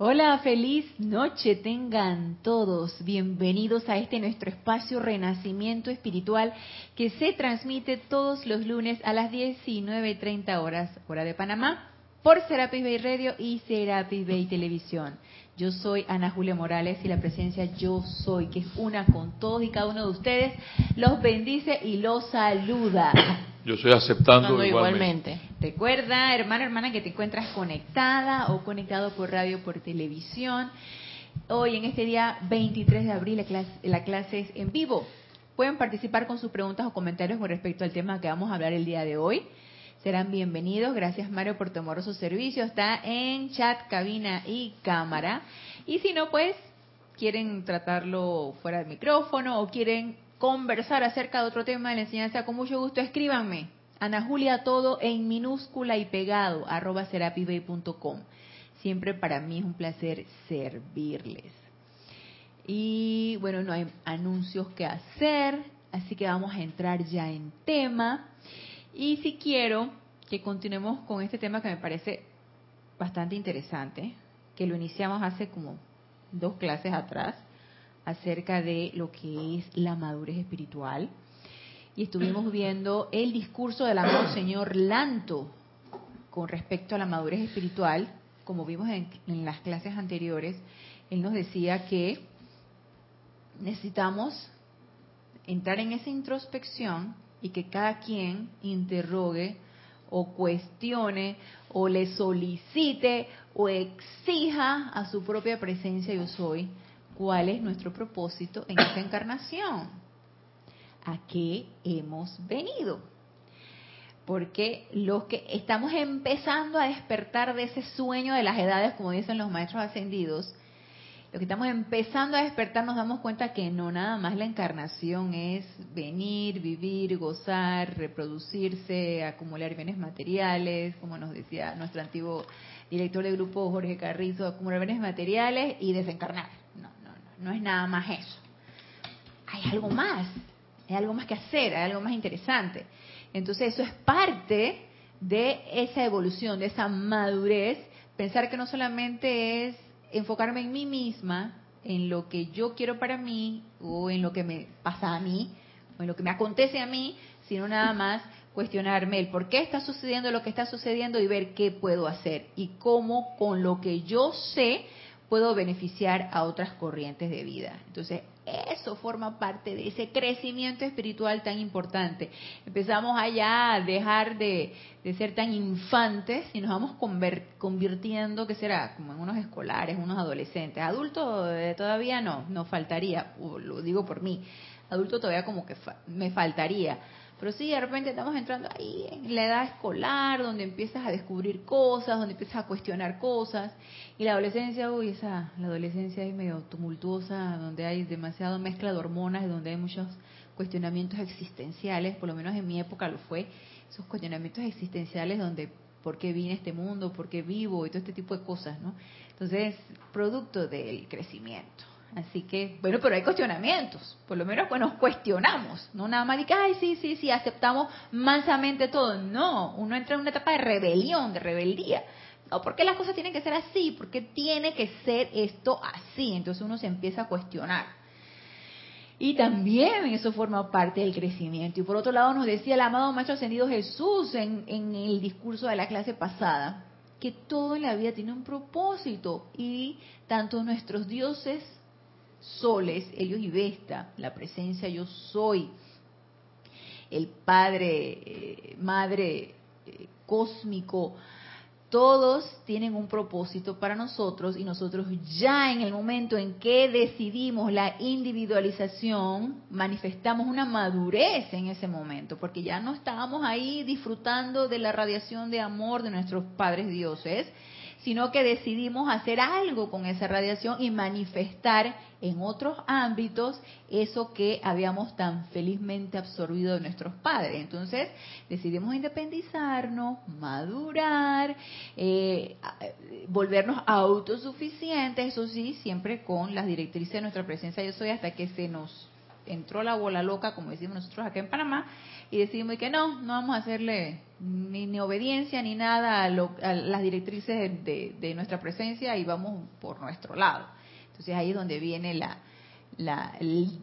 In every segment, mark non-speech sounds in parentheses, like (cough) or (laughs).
Hola, feliz noche tengan todos. Bienvenidos a este nuestro espacio Renacimiento Espiritual que se transmite todos los lunes a las 19.30 horas, hora de Panamá, por Serapis Bay Radio y Serapis Bay Televisión. Yo soy Ana Julia Morales y la presencia Yo Soy, que es una con todos y cada uno de ustedes, los bendice y los saluda. Yo estoy aceptando igualmente. Recuerda, hermana, hermana, que te encuentras conectada o conectado por radio, por televisión. Hoy, en este día 23 de abril, la clase, la clase es en vivo. Pueden participar con sus preguntas o comentarios con respecto al tema que vamos a hablar el día de hoy. Serán bienvenidos. Gracias, Mario, por tu amoroso servicio. Está en chat, cabina y cámara. Y si no, pues, quieren tratarlo fuera del micrófono o quieren conversar acerca de otro tema de la enseñanza, con mucho gusto escríbanme. Ana Julia todo en minúscula y pegado, arroba serapibay.com. Siempre para mí es un placer servirles. Y bueno, no hay anuncios que hacer, así que vamos a entrar ya en tema. Y si quiero que continuemos con este tema que me parece bastante interesante, que lo iniciamos hace como dos clases atrás, acerca de lo que es la madurez espiritual. Y estuvimos viendo el discurso del amor Señor Lanto con respecto a la madurez espiritual. Como vimos en, en las clases anteriores, él nos decía que necesitamos entrar en esa introspección y que cada quien interrogue o cuestione o le solicite o exija a su propia presencia yo soy cuál es nuestro propósito en esta encarnación. ¿A qué hemos venido? Porque los que estamos empezando a despertar de ese sueño de las edades, como dicen los maestros ascendidos, los que estamos empezando a despertar nos damos cuenta que no nada más la encarnación es venir, vivir, gozar, reproducirse, acumular bienes materiales, como nos decía nuestro antiguo director de grupo Jorge Carrizo, acumular bienes materiales y desencarnar no es nada más eso. Hay algo más, hay algo más que hacer, hay algo más interesante. Entonces eso es parte de esa evolución, de esa madurez, pensar que no solamente es enfocarme en mí misma, en lo que yo quiero para mí, o en lo que me pasa a mí, o en lo que me acontece a mí, sino nada más cuestionarme el por qué está sucediendo lo que está sucediendo y ver qué puedo hacer y cómo con lo que yo sé puedo beneficiar a otras corrientes de vida. Entonces, eso forma parte de ese crecimiento espiritual tan importante. Empezamos allá a dejar de, ser tan infantes y nos vamos convirtiendo, ¿qué será? Como en unos escolares, unos adolescentes. Adultos eh, todavía no, nos faltaría, lo digo por mí, adulto todavía como que me faltaría pero sí, de repente estamos entrando ahí en la edad escolar, donde empiezas a descubrir cosas, donde empiezas a cuestionar cosas. Y la adolescencia, uy, esa, la adolescencia es medio tumultuosa, donde hay demasiada mezcla de hormonas, donde hay muchos cuestionamientos existenciales, por lo menos en mi época lo fue, esos cuestionamientos existenciales donde por qué vine a este mundo, por qué vivo y todo este tipo de cosas, ¿no? Entonces, producto del crecimiento. Así que, bueno, pero hay cuestionamientos. Por lo menos pues, nos cuestionamos. No nada más de que, ay, sí, sí, sí, aceptamos mansamente todo. No, uno entra en una etapa de rebelión, de rebeldía. No, ¿por qué las cosas tienen que ser así? ¿Por qué tiene que ser esto así? Entonces uno se empieza a cuestionar. Y también eso forma parte del crecimiento. Y por otro lado nos decía el amado Maestro Ascendido Jesús en, en el discurso de la clase pasada, que todo en la vida tiene un propósito y tanto nuestros dioses soles, Helios y Vesta, la presencia yo soy, el Padre, eh, Madre eh, cósmico, todos tienen un propósito para nosotros y nosotros ya en el momento en que decidimos la individualización, manifestamos una madurez en ese momento, porque ya no estábamos ahí disfrutando de la radiación de amor de nuestros padres dioses, sino que decidimos hacer algo con esa radiación y manifestar en otros ámbitos eso que habíamos tan felizmente absorbido de nuestros padres. Entonces decidimos independizarnos, madurar, eh, volvernos autosuficientes, eso sí, siempre con las directrices de nuestra presencia yo soy hasta que se nos entró la bola loca, como decimos nosotros acá en Panamá, y decidimos que no, no vamos a hacerle ni, obediencia ni nada a, las directrices de, nuestra presencia y vamos por nuestro lado. Entonces ahí es donde viene la, la el,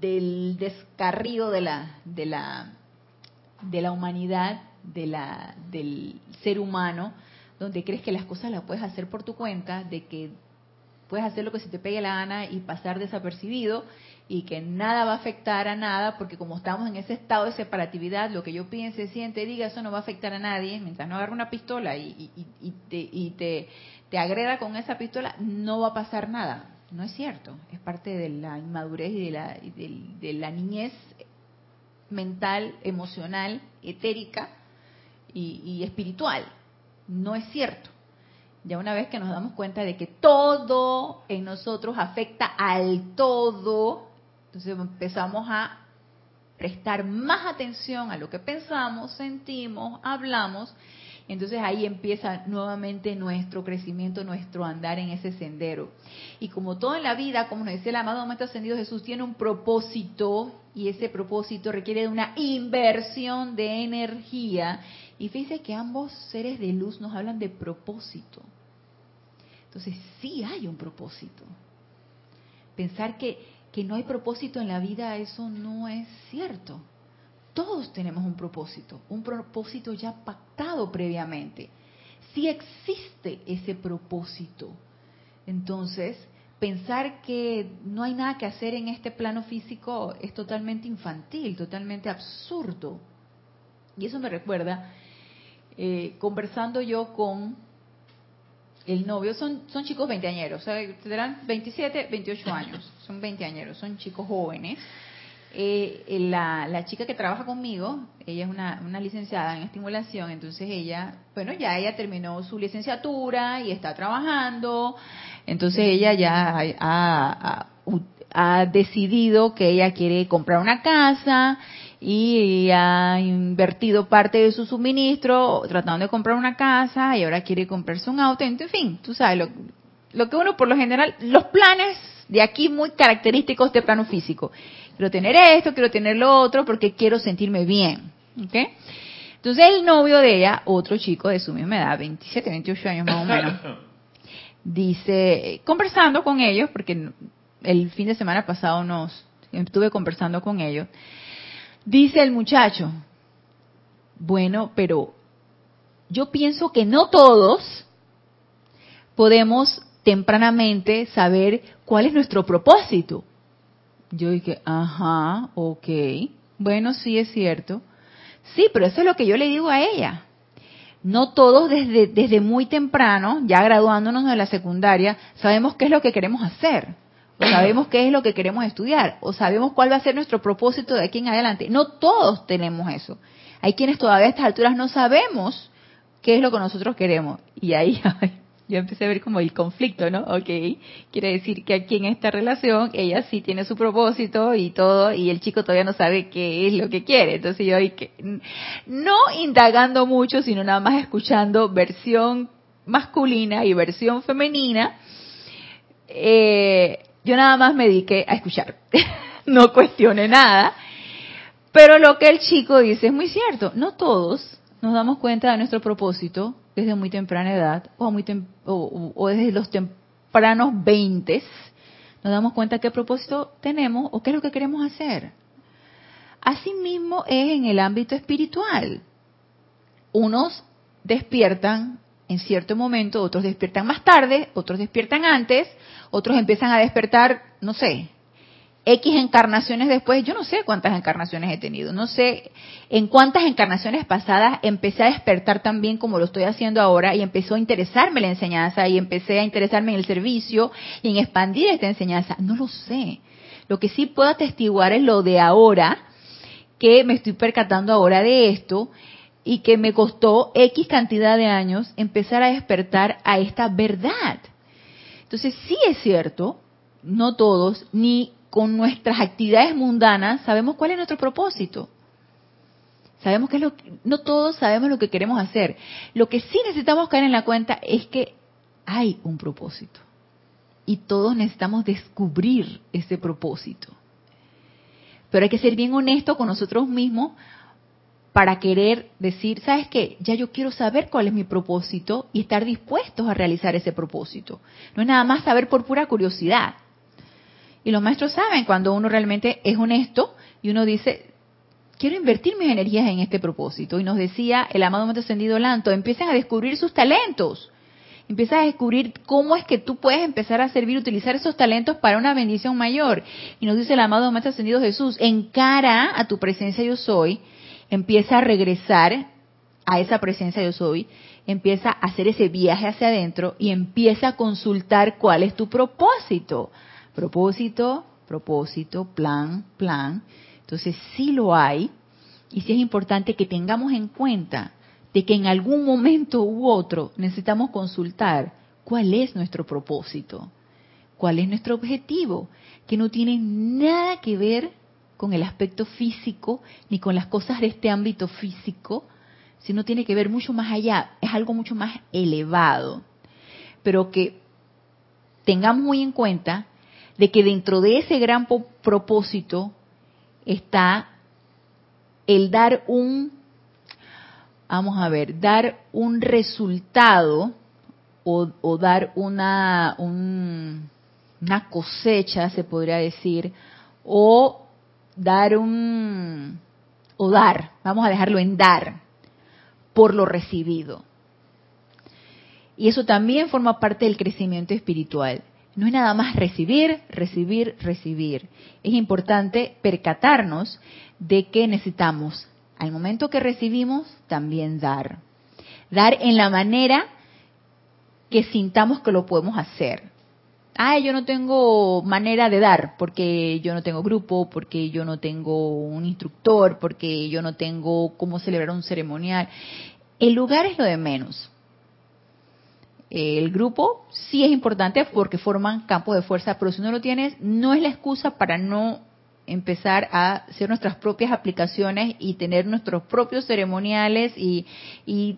del descarrío de la, de la, de la humanidad, de la, del ser humano, donde crees que las cosas las puedes hacer por tu cuenta, de que puedes hacer lo que se te pegue la gana y pasar desapercibido y que nada va a afectar a nada, porque como estamos en ese estado de separatividad, lo que yo piense, siente, diga, eso no va a afectar a nadie, mientras no agarre una pistola y, te, te, agreda con esa pistola, no va a pasar nada. No es cierto, es parte de la inmadurez y de la, de la niñez mental, emocional, etérica y espiritual. No es cierto. Ya una vez que nos damos cuenta de que todo en nosotros afecta al todo, entonces empezamos a prestar más atención a lo que pensamos, sentimos, hablamos. Entonces ahí empieza nuevamente nuestro crecimiento, nuestro andar en ese sendero. Y como todo en la vida, como nos decía el amado momento ascendido Jesús, tiene un propósito y ese propósito requiere de una inversión de energía y fíjense que ambos seres de luz nos hablan de propósito. Entonces sí hay un propósito. Pensar que, que no hay propósito en la vida, eso no es cierto. Todos tenemos un propósito, un propósito ya pactado previamente. Sí existe ese propósito. Entonces, pensar que no hay nada que hacer en este plano físico es totalmente infantil, totalmente absurdo. Y eso me recuerda eh, conversando yo con el novio, son, son chicos veinteañeros, tendrán 27, 28 (laughs) años, son veinteañeros, son chicos jóvenes. Eh, la, la, chica que trabaja conmigo, ella es una, una, licenciada en estimulación, entonces ella, bueno, ya ella terminó su licenciatura y está trabajando, entonces ella ya ha, ha decidido que ella quiere comprar una casa y ha invertido parte de su suministro tratando de comprar una casa y ahora quiere comprarse un auto, en fin, tú sabes, lo, que uno por lo general, los planes de aquí muy característicos de plano físico. Quiero tener esto, quiero tener lo otro porque quiero sentirme bien. ¿ok? Entonces el novio de ella, otro chico de su misma edad, 27, 28 años más o menos, (coughs) dice, conversando con ellos, porque el fin de semana pasado nos estuve conversando con ellos, Dice el muchacho, bueno, pero yo pienso que no todos podemos tempranamente saber cuál es nuestro propósito. Yo dije, ajá, ok, bueno, sí es cierto. Sí, pero eso es lo que yo le digo a ella. No todos desde, desde muy temprano, ya graduándonos de la secundaria, sabemos qué es lo que queremos hacer sabemos qué es lo que queremos estudiar, o sabemos cuál va a ser nuestro propósito de aquí en adelante. No todos tenemos eso. Hay quienes todavía a estas alturas no sabemos qué es lo que nosotros queremos. Y ahí (laughs) yo empecé a ver como el conflicto, ¿no? Ok, quiere decir que aquí en esta relación ella sí tiene su propósito y todo, y el chico todavía no sabe qué es lo que quiere. Entonces yo, no indagando mucho, sino nada más escuchando versión masculina y versión femenina, eh, yo nada más me dediqué a escuchar, (laughs) no cuestioné nada. Pero lo que el chico dice es muy cierto, no todos nos damos cuenta de nuestro propósito desde muy temprana edad o, muy o, desde los tempranos veintes, nos damos cuenta qué propósito tenemos o qué es lo que queremos hacer. Asimismo es en el ámbito espiritual. Unos despiertan en cierto momento, otros despiertan más tarde, otros despiertan antes, otros empiezan a despertar, no sé, X encarnaciones después, yo no sé cuántas encarnaciones he tenido, no sé en cuántas encarnaciones pasadas empecé a despertar también como lo estoy haciendo ahora y empezó a interesarme la enseñanza y empecé a interesarme en el servicio y en expandir esta enseñanza, no lo sé. Lo que sí puedo atestiguar es lo de ahora, que me estoy percatando ahora de esto y que me costó X cantidad de años empezar a despertar a esta verdad. Entonces sí es cierto, no todos, ni con nuestras actividades mundanas, sabemos cuál es nuestro propósito. Sabemos que es lo no todos sabemos lo que queremos hacer. Lo que sí necesitamos caer en la cuenta es que hay un propósito. Y todos necesitamos descubrir ese propósito. Pero hay que ser bien honesto con nosotros mismos para querer decir, ¿sabes qué? Ya yo quiero saber cuál es mi propósito y estar dispuestos a realizar ese propósito. No es nada más saber por pura curiosidad. Y los maestros saben cuando uno realmente es honesto y uno dice, quiero invertir mis energías en este propósito. Y nos decía el amado Maestro Ascendido Lanto, empiecen a descubrir sus talentos. Empieza a descubrir cómo es que tú puedes empezar a servir, utilizar esos talentos para una bendición mayor. Y nos dice el amado Maestro Ascendido Jesús, encara a tu presencia yo soy, empieza a regresar a esa presencia yo soy, empieza a hacer ese viaje hacia adentro y empieza a consultar cuál es tu propósito. Propósito, propósito, plan, plan. Entonces sí lo hay y sí es importante que tengamos en cuenta de que en algún momento u otro necesitamos consultar cuál es nuestro propósito, cuál es nuestro objetivo, que no tiene nada que ver con el aspecto físico ni con las cosas de este ámbito físico, sino tiene que ver mucho más allá, es algo mucho más elevado, pero que tengamos muy en cuenta de que dentro de ese gran propósito está el dar un vamos a ver, dar un resultado o, dar una, una cosecha, se podría decir, o dar un, o dar, vamos a dejarlo en dar, por lo recibido. Y eso también forma parte del crecimiento espiritual. No es nada más recibir, recibir, recibir. Es importante percatarnos de que necesitamos al momento que recibimos, también dar. Dar en la manera que sintamos que lo podemos hacer. Ah, yo no tengo manera de dar porque yo no tengo grupo, porque yo no tengo un instructor, porque yo no tengo cómo celebrar un ceremonial. El lugar es lo de menos. El grupo sí es importante porque forman campos de fuerza, pero si no lo tienes, no es la excusa para no empezar a hacer nuestras propias aplicaciones y tener nuestros propios ceremoniales y,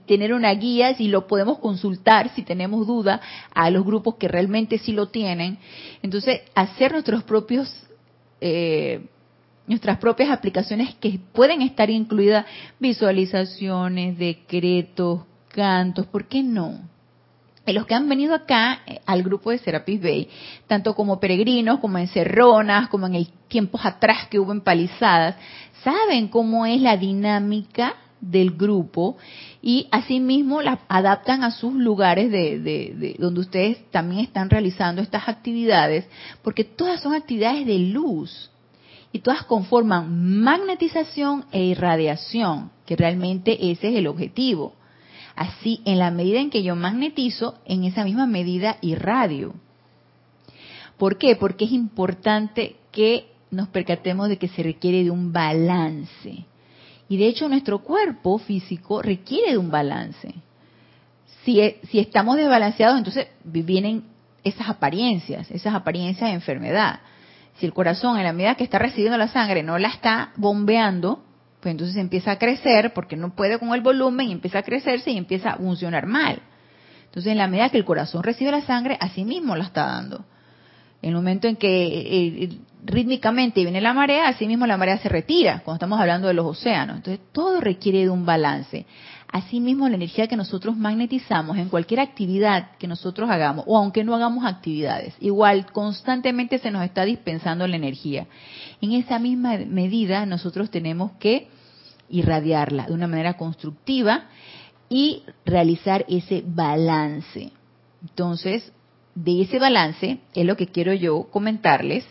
tener una guía si lo podemos consultar si tenemos duda a los grupos que realmente sí lo tienen. Entonces, hacer nuestros propios eh, nuestras propias aplicaciones que pueden estar incluidas visualizaciones, decretos, cantos, ¿por qué no? Los que han venido acá eh, al grupo de Serapis Bay, tanto como peregrinos, como en Cerronas, como en el tiempos atrás que hubo en Palizadas, saben cómo es la dinámica del grupo y asimismo la adaptan a sus lugares de, donde ustedes también están realizando estas actividades, porque todas son actividades de luz y todas conforman magnetización e irradiación, que realmente ese es el objetivo. Así, en la medida en que yo magnetizo, en esa misma medida irradio. ¿Por qué? Porque es importante que nos percatemos de que se requiere de un balance. Y de hecho nuestro cuerpo físico requiere de un balance. Si, e, si estamos desbalanceados, entonces vienen esas apariencias, esas apariencias de enfermedad. Si el corazón, en la medida que está recibiendo la sangre, no la está bombeando, pues entonces empieza a crecer porque no puede con el volumen y empieza a crecerse y empieza a funcionar mal. Entonces, en la medida que el corazón recibe la sangre, a sí mismo la está dando. En el momento en que eh, eh, rítmicamente viene la marea, así mismo la marea se retira, cuando estamos hablando de los océanos. Entonces, todo requiere de un balance. Asimismo, la energía que nosotros magnetizamos en cualquier actividad que nosotros hagamos, o aunque no hagamos actividades, igual constantemente se nos está dispensando la energía. En esa misma medida, nosotros tenemos que irradiarla de una manera constructiva y realizar ese balance. Entonces, de ese balance es lo que quiero yo comentarles.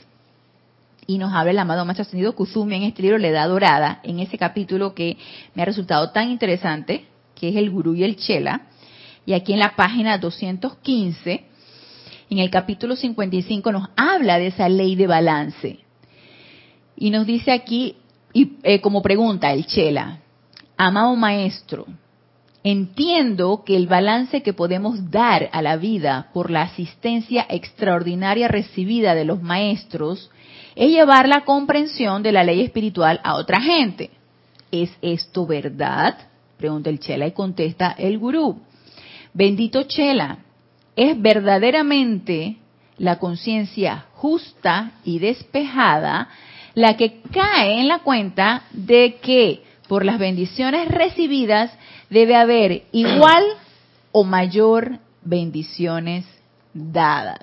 Y nos habla el amado Maestro Ascendido Kuzumi en este libro La Edad Dorada, en ese capítulo que me ha resultado tan interesante, que es el Gurú y el Chela. Y aquí en la página 215, en el capítulo 55, nos habla de esa ley de balance. Y nos dice aquí y eh, como pregunta el Chela, amado maestro, entiendo que el balance que podemos dar a la vida por la asistencia extraordinaria recibida de los maestros es llevar la comprensión de la ley espiritual a otra gente. ¿Es esto verdad? Pregunta el Chela y contesta el gurú. Bendito Chela, es verdaderamente la conciencia justa y despejada la que cae en la cuenta de que por las bendiciones recibidas debe haber igual o mayor bendiciones dadas.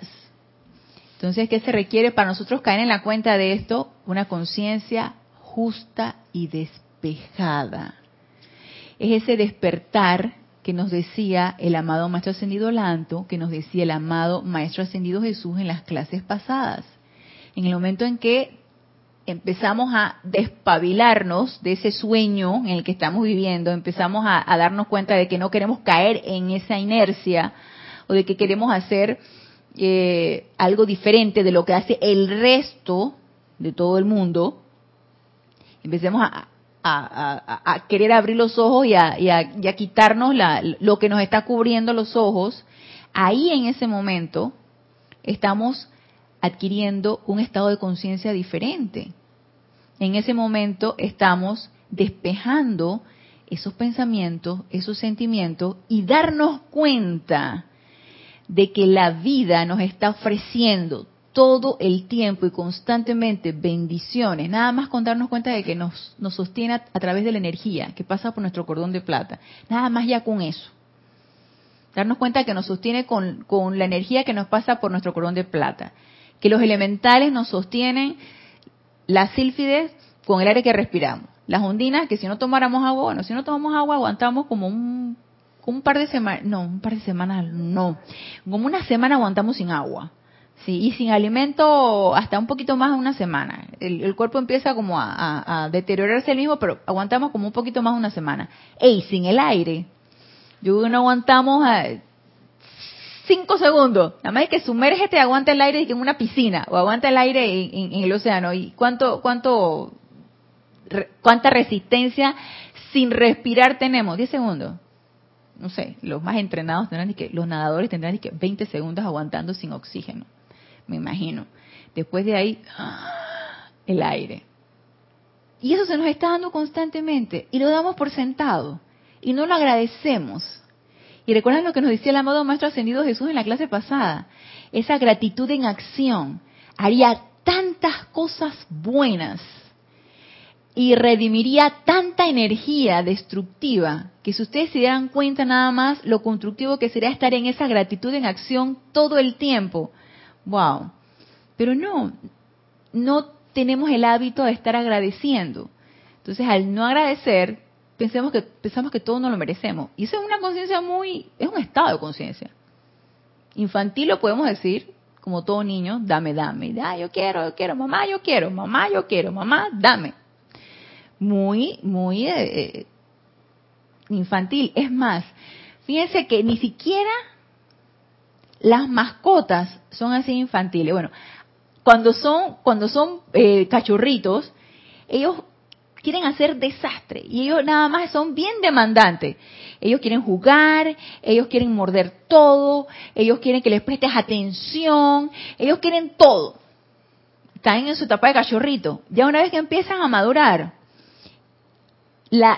Entonces, ¿qué se requiere para nosotros caer en la cuenta de esto? Una conciencia justa y despejada. Es ese despertar que nos decía el amado Maestro Ascendido Lanto, que nos decía el amado Maestro Ascendido Jesús en las clases pasadas. En el momento en que empezamos a despabilarnos de ese sueño en el que estamos viviendo, empezamos a, darnos cuenta de que no queremos caer en esa inercia o de que queremos hacer eh, algo diferente de lo que hace el resto de todo el mundo, empecemos a, querer abrir los ojos y a, quitarnos lo que nos está cubriendo los ojos, ahí en ese momento estamos adquiriendo un estado de conciencia diferente. En ese momento estamos despejando esos pensamientos, esos sentimientos y darnos cuenta de que la vida nos está ofreciendo todo el tiempo y constantemente bendiciones, nada más con darnos cuenta de que nos, sostiene a, a, través de la energía que pasa por nuestro cordón de plata, nada más ya con eso. Darnos cuenta de que nos sostiene con, con la energía que nos pasa por nuestro cordón de plata. Que los elementales nos sostienen las sílfides con el aire que respiramos. Las ondinas, que si no tomáramos agua, bueno, si no tomamos agua aguantamos como un, par de semanas, no, un par de semanas, no, como una semana aguantamos sin agua. Sí, y sin alimento hasta un poquito más de una semana. El, cuerpo empieza como a, deteriorarse el mismo, pero aguantamos como un poquito más de una semana. Ey, sin el aire. Yo no aguantamos a, cinco segundos. Nada más hay que sumérgete, aguanta el aire en una piscina o aguanta el aire en, el océano. ¿Y cuánto, cuánto, cuánta resistencia sin respirar tenemos? Diez segundos. No sé, los más entrenados tendrán que, los nadadores tendrán que 20 segundos aguantando sin oxígeno. Me imagino. Después de ahí, el aire. Y eso se nos está dando constantemente y lo damos por sentado y no lo agradecemos. Y recuerdan lo que nos decía el amado Maestro Ascendido Jesús en la clase pasada. Esa gratitud en acción haría tantas cosas buenas y redimiría tanta energía destructiva que si ustedes se dieran cuenta nada más lo constructivo que sería estar en esa gratitud en acción todo el tiempo. Wow. Pero no, no tenemos el hábito de estar agradeciendo. Entonces, al no agradecer, pensemos que pensamos que todo no lo merecemos. Y eso es una conciencia muy, es un estado de conciencia. Infantil lo podemos decir, como todo niño, dame, dame. Ah, yo quiero, yo quiero, mamá, yo quiero, mamá, yo quiero, mamá, dame. Muy, muy eh, eh, infantil. Es más, fíjense que ni siquiera las mascotas son así infantiles. Bueno, cuando son, cuando son eh, cachorritos, ellos quieren hacer desastre y ellos nada más son bien demandantes. Ellos quieren jugar, ellos quieren morder todo, ellos quieren que les prestes atención, ellos quieren todo. Están en su etapa de cachorrito. Ya una vez que empiezan a madurar,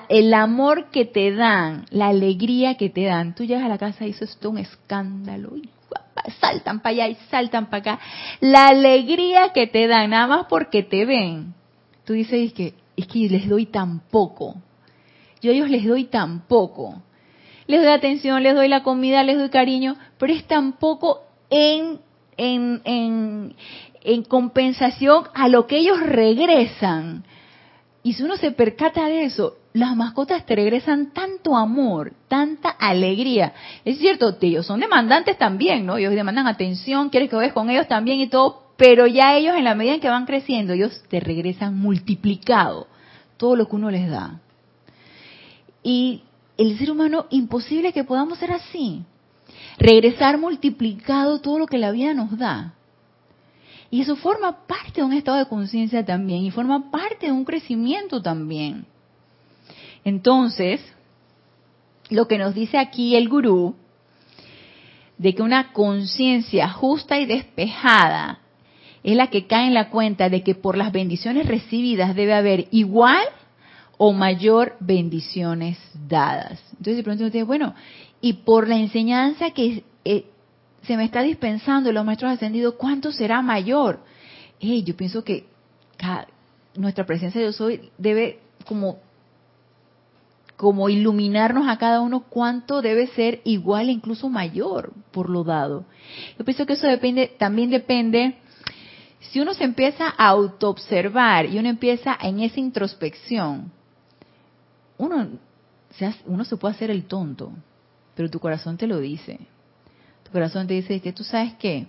el amor que te dan, la alegría que te dan, tú llegas a la casa y eso es todo un escándalo. Y saltan para allá y saltan para acá. La alegría que te dan, nada más porque te ven. Tú dices que es que les doy tan poco. Yo a ellos les doy tan poco. Les doy atención, les doy la comida, les doy cariño, pero es tan poco en, en, en, en compensación a lo que ellos regresan. Y si uno se percata de eso, las mascotas te regresan tanto amor, tanta alegría. Es cierto, ellos son demandantes también, ¿no? Ellos demandan atención, quieres que vayas con ellos también y todo, pero ya ellos en la medida en que van creciendo, ellos te regresan multiplicado todo lo que uno les da. Y el ser humano, imposible que podamos ser así. Regresar multiplicado todo lo que la vida nos da. Y eso forma parte de un estado de conciencia también y forma parte de un crecimiento también. Entonces, lo que nos dice aquí el gurú, de que una conciencia justa y despejada es la que cae en la cuenta de que por las bendiciones recibidas debe haber igual o mayor bendiciones dadas. Entonces de pronto uno bueno, y por la enseñanza que eh, se me está dispensando los maestros ascendidos, ¿cuánto será mayor? yo pienso que nuestra presencia de yo soy debe como como iluminarnos a cada uno cuánto debe ser igual e incluso mayor por lo dado. Yo pienso que eso depende, también depende, si uno se empieza a autoobservar y uno empieza en esa introspección, uno se, uno se puede hacer el tonto, pero tu corazón te lo dice. Tu corazón te dice que tú sabes que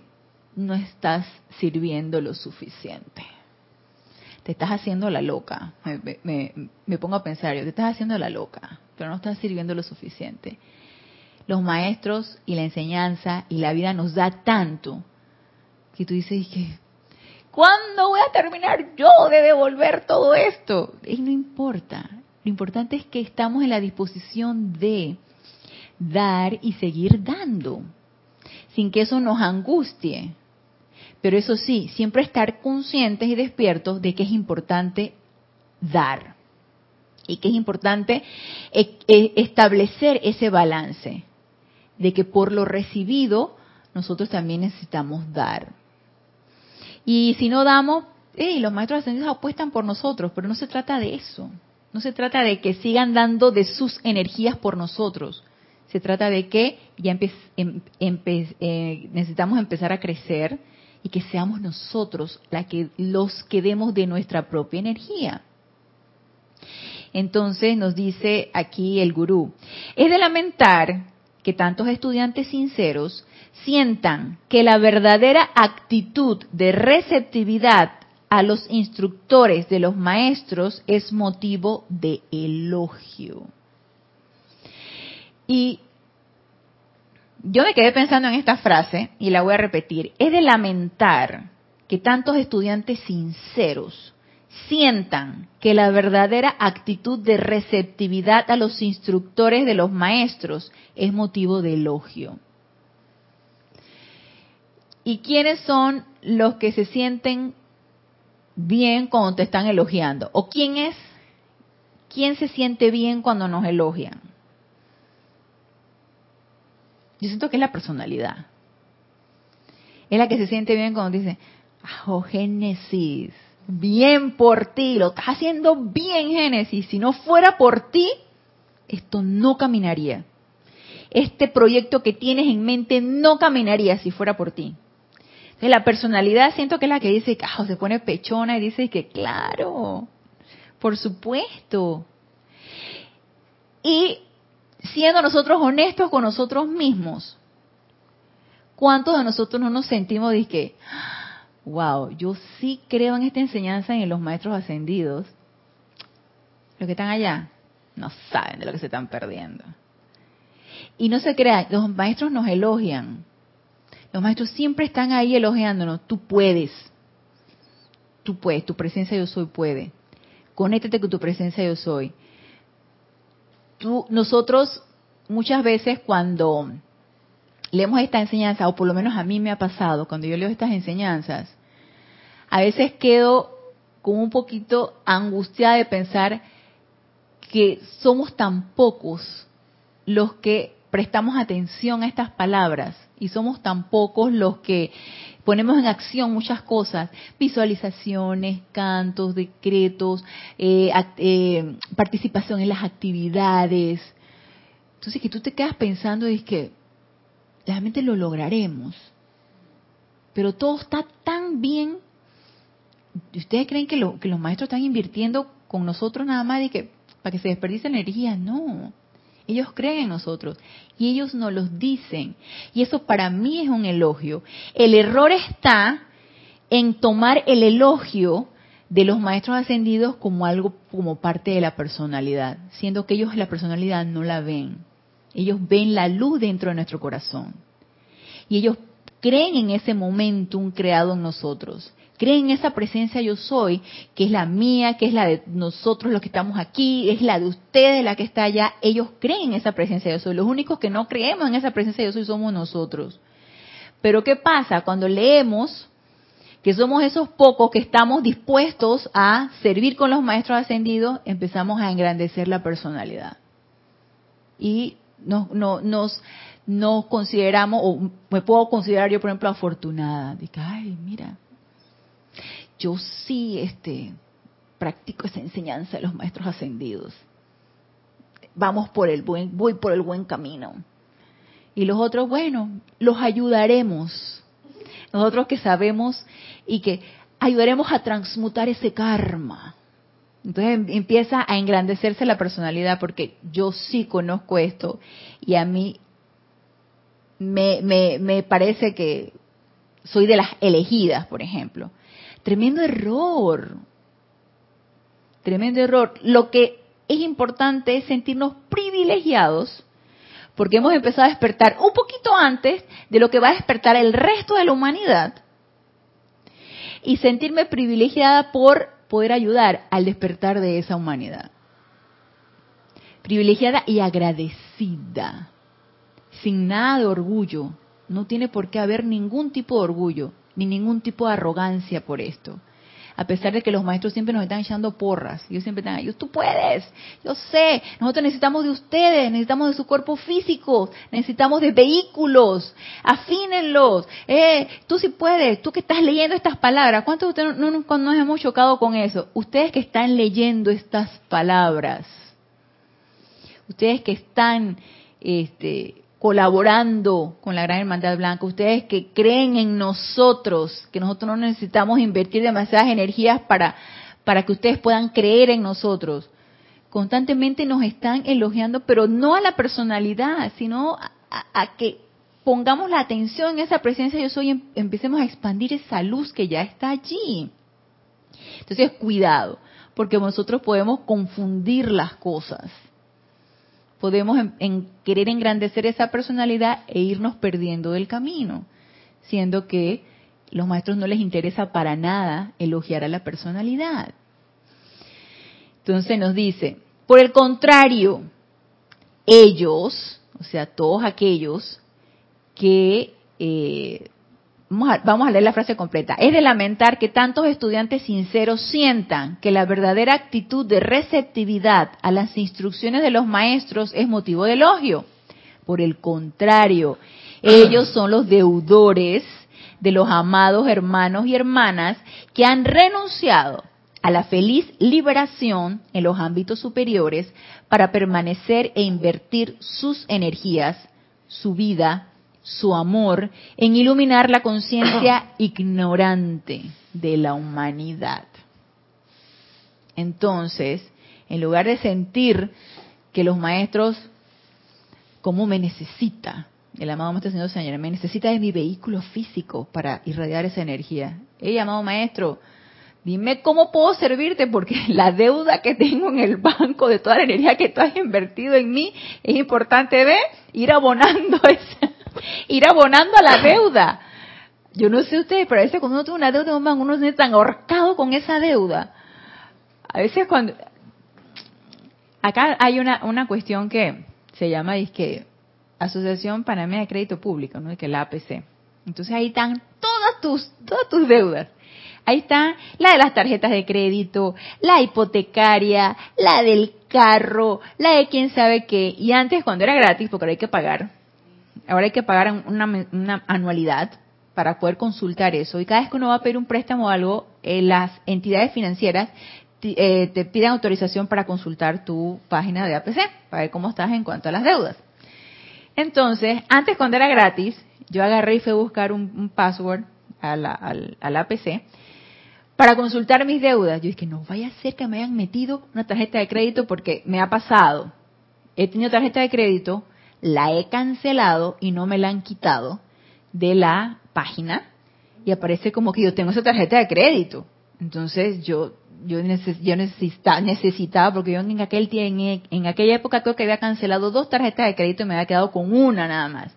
no estás sirviendo lo suficiente te estás haciendo la loca. Me, pongo a pensar, yo te estás haciendo la loca, pero no estás sirviendo lo suficiente. Los maestros y la enseñanza y la vida nos da tanto que tú dices que, ¿cuándo voy a terminar yo de devolver todo esto? Y no importa. Lo importante es que estamos en la disposición de dar y seguir dando, sin que eso nos angustie, pero eso sí, siempre estar conscientes y despiertos de que es importante dar y que es importante e, establecer ese balance de que por lo recibido nosotros también necesitamos dar. Y si no damos, los maestros ascendidos apuestan por nosotros, pero no se trata de eso. No se trata de que sigan dando de sus energías por nosotros. Se trata de que ya em, eh, necesitamos empezar a crecer, y que seamos nosotros la que, los que demos de nuestra propia energía. Entonces nos dice aquí el gurú, es de lamentar que tantos estudiantes sinceros sientan que la verdadera actitud de receptividad a los instructores de los maestros es motivo de elogio. Y yo me quedé pensando en esta frase y la voy a repetir. Es de lamentar que tantos estudiantes sinceros sientan que la verdadera actitud de receptividad a los instructores de los maestros es motivo de elogio. ¿Y quiénes son los que se sienten bien cuando te están elogiando? ¿O quién es? ¿Quién se siente bien cuando nos elogian? Yo siento que es la personalidad. Es la que se siente bien cuando dice, oh Génesis, bien por ti, lo estás haciendo bien Génesis, si no fuera por ti, esto no caminaría. Este proyecto que tienes en mente no caminaría si fuera por ti. Entonces la personalidad siento que es la que dice, oh, se pone pechona y dice que claro, por supuesto. Y siendo nosotros honestos con nosotros mismos, ¿cuántos de nosotros no nos sentimos de que, wow, yo sí creo en esta enseñanza en los maestros ascendidos? Los que están allá no saben de lo que se están perdiendo. Y no se crean, los maestros nos elogian. Los maestros siempre están ahí elogiándonos. Tú puedes. Tú puedes. Tu presencia yo soy puede. Conéctate con tu presencia yo soy nosotros muchas veces cuando leemos esta enseñanza, o por lo menos a mí me ha pasado, cuando yo leo estas enseñanzas, a veces quedo como un poquito angustiada de pensar que somos tan pocos los que prestamos atención a estas palabras y somos tan pocos los que ponemos en acción muchas cosas, visualizaciones, cantos, decretos, eh, eh, participación en las actividades. Entonces que tú te quedas pensando y es que realmente lo lograremos. Pero todo está tan bien. ¿Ustedes creen que, lo, que los maestros están invirtiendo con nosotros nada más y que para que se desperdice energía? No. Ellos creen en nosotros y ellos nos los dicen. Y eso para mí es un elogio. El error está en tomar el elogio de los maestros ascendidos como algo como parte de la personalidad, siendo que ellos la personalidad no la ven. Ellos ven la luz dentro de nuestro corazón. Y ellos creen en ese momentum creado en nosotros creen en esa presencia yo soy, que es la mía, que es la de nosotros los que estamos aquí, es la de ustedes la que está allá, ellos creen en esa presencia yo soy. Los únicos que no creemos en esa presencia yo soy somos nosotros. Pero ¿qué pasa cuando leemos que somos esos pocos que estamos dispuestos a servir con los maestros ascendidos, empezamos a engrandecer la personalidad. Y nos, nos, nos consideramos, o me puedo considerar yo, por ejemplo, afortunada. De ay, mira, yo sí, este, practico esa enseñanza de los maestros ascendidos. Vamos por el buen, voy por el buen camino. Y los otros, bueno, los ayudaremos. Nosotros que sabemos y que ayudaremos a transmutar ese karma. Entonces em, empieza a engrandecerse la personalidad porque yo sí conozco esto y a mí me, me, me parece que soy de las elegidas, por ejemplo. Tremendo error. Tremendo error. Lo que es importante es sentirnos privilegiados porque hemos empezado a despertar un poquito antes de lo que va a despertar el resto de la humanidad y sentirme privilegiada por poder ayudar al despertar de esa humanidad. Privilegiada y agradecida, sin nada de orgullo. No tiene por qué haber ningún tipo de orgullo, ni ningún tipo de arrogancia por esto a pesar de que los maestros siempre nos están echando porras. Ellos siempre están, yo, tú puedes, yo sé, nosotros necesitamos de ustedes, necesitamos de su cuerpo físico, necesitamos de vehículos, afínenlos, eh, tú sí puedes, tú que estás leyendo estas palabras, ¿cuántos de ustedes no, no nos hemos chocado con eso? Ustedes que están leyendo estas palabras, ustedes que están este, colaborando con la Gran Hermandad Blanca, ustedes que creen en nosotros, que nosotros no necesitamos invertir demasiadas energías para, para que ustedes puedan creer en nosotros. Constantemente nos están elogiando, pero no a la personalidad, sino a, que pongamos la atención en esa presencia yo soy em, empecemos a expandir esa luz que ya está allí. Entonces, cuidado, porque nosotros podemos confundir las cosas podemos en, querer engrandecer esa personalidad e irnos perdiendo del camino, siendo que los maestros no les interesa para nada elogiar a la personalidad. Entonces nos dice, por el contrario, ellos, o sea, todos aquellos que eh, Vamos a, leer la frase completa. Es de lamentar que tantos estudiantes sinceros sientan que la verdadera actitud de receptividad a las instrucciones de los maestros es motivo de elogio. Por el contrario, ellos son los deudores de los amados hermanos y hermanas que han renunciado a la feliz liberación en los ámbitos superiores para permanecer e invertir sus energías, su vida, su amor en iluminar la conciencia (coughs) ignorante de la humanidad. Entonces, en lugar de sentir que los maestros, ¿cómo me necesita? El amado maestro Señor Señor, me necesita de mi vehículo físico para irradiar esa energía. Hey, amado maestro, dime cómo puedo servirte porque (laughs) la deuda que tengo en el banco de toda la energía que tú has invertido en mí es importante de ir abonando (laughs) esa, ir abonando a la deuda. Yo no sé ustedes, pero a veces cuando uno tiene una deuda, uno se tan ahorcado con esa deuda. A veces cuando... Acá hay una, una cuestión que se llama que Asociación Panameña de Crédito Público, ¿no? que la APC. Entonces ahí están todas tus, todas tus deudas. Ahí está la de las tarjetas de crédito, la hipotecaria, la del carro, la de quién sabe qué. Y antes cuando era gratis, porque ahora hay que pagar, ahora hay que pagar una, anualidad para poder consultar eso. Y cada vez que uno va a pedir un préstamo o algo, eh, las entidades financieras eh, te piden autorización para consultar tu página de APC, para ver cómo estás en cuanto a las deudas. Entonces, antes cuando era gratis, yo agarré y fui a buscar un, password a la, al, APC para consultar mis deudas. Yo dije, no vaya a ser que me hayan metido una tarjeta de crédito porque me ha pasado. He tenido tarjeta de crédito, la he cancelado y no me la han quitado de la página y aparece como que yo tengo esa tarjeta de crédito. Entonces yo yo, necesitaba, necesitaba, porque yo en, aquel, en, en aquella época creo que había cancelado dos tarjetas de crédito y me había quedado con una nada más.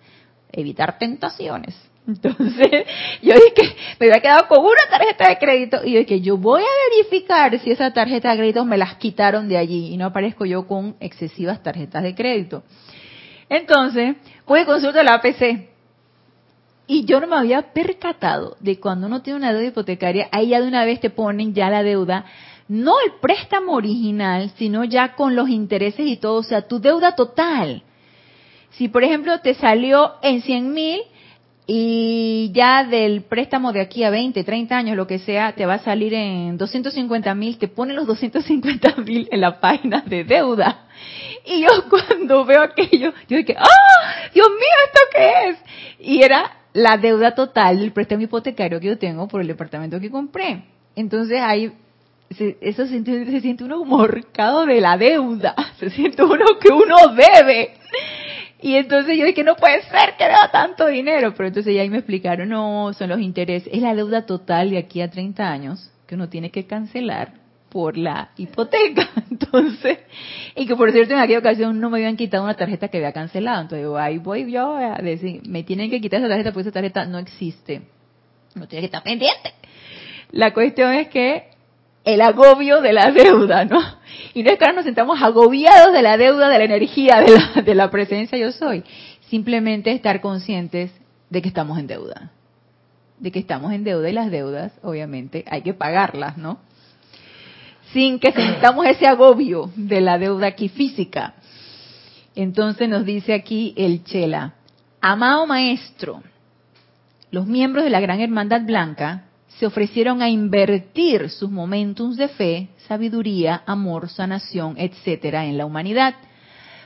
Evitar tentaciones. (laughs) Entonces, yo dije, me había quedado con una tarjeta de crédito y yo dije, yo voy a verificar si esa tarjeta de crédito me las quitaron de allí y no aparezco yo con excesivas tarjetas de crédito. Entonces, voy a consultar la APC. Y yo no me había percatado de cuando uno tiene una deuda hipotecaria, ahí ya de una vez te ponen ya la deuda, no el préstamo original, sino ya con los intereses y todo, o sea, tu deuda total. Si por ejemplo te salió en 100 mil, y ya del préstamo de aquí a 20, 30 años, lo que sea, te va a salir en 250 mil, te pone los 250 mil en la (laughs) página de deuda. Y yo (laughs) cuando veo aquello, yo dije, ¡ah! Dios mío, ¿esto qué es? Y era la deuda total del préstamo hipotecario que yo tengo por el departamento que compré. Entonces ahí eso se, se siente uno morcado de la deuda, (laughs) se siente uno que uno debe. Y entonces yo dije, no puede ser que deba tanto dinero. Pero entonces ya ahí me explicaron, no, son los intereses. Es la deuda total de aquí a 30 años que uno tiene que cancelar por la hipoteca. (laughs) Entonces, y que por cierto en aquella ocasión no me habían quitado una tarjeta que había cancelado. Entonces ahí voy yo a decir, me tienen que quitar esa tarjeta porque esa tarjeta no existe. No tiene que estar pendiente. La cuestión es que el agobio de la deuda, ¿no? Y no es que ahora nos sentamos agobiados de la deuda, de la energía, de la, de la presencia yo soy. Simplemente estar conscientes de que estamos en deuda. De que estamos en deuda y las deudas, obviamente, hay que pagarlas, ¿no? Sin que sentamos ese agobio de la deuda aquí física. Entonces nos dice aquí el Chela, amado maestro, los miembros de la Gran Hermandad Blanca se ofrecieron a invertir sus momentos de fe, sabiduría, amor, sanación, etcétera, en la humanidad.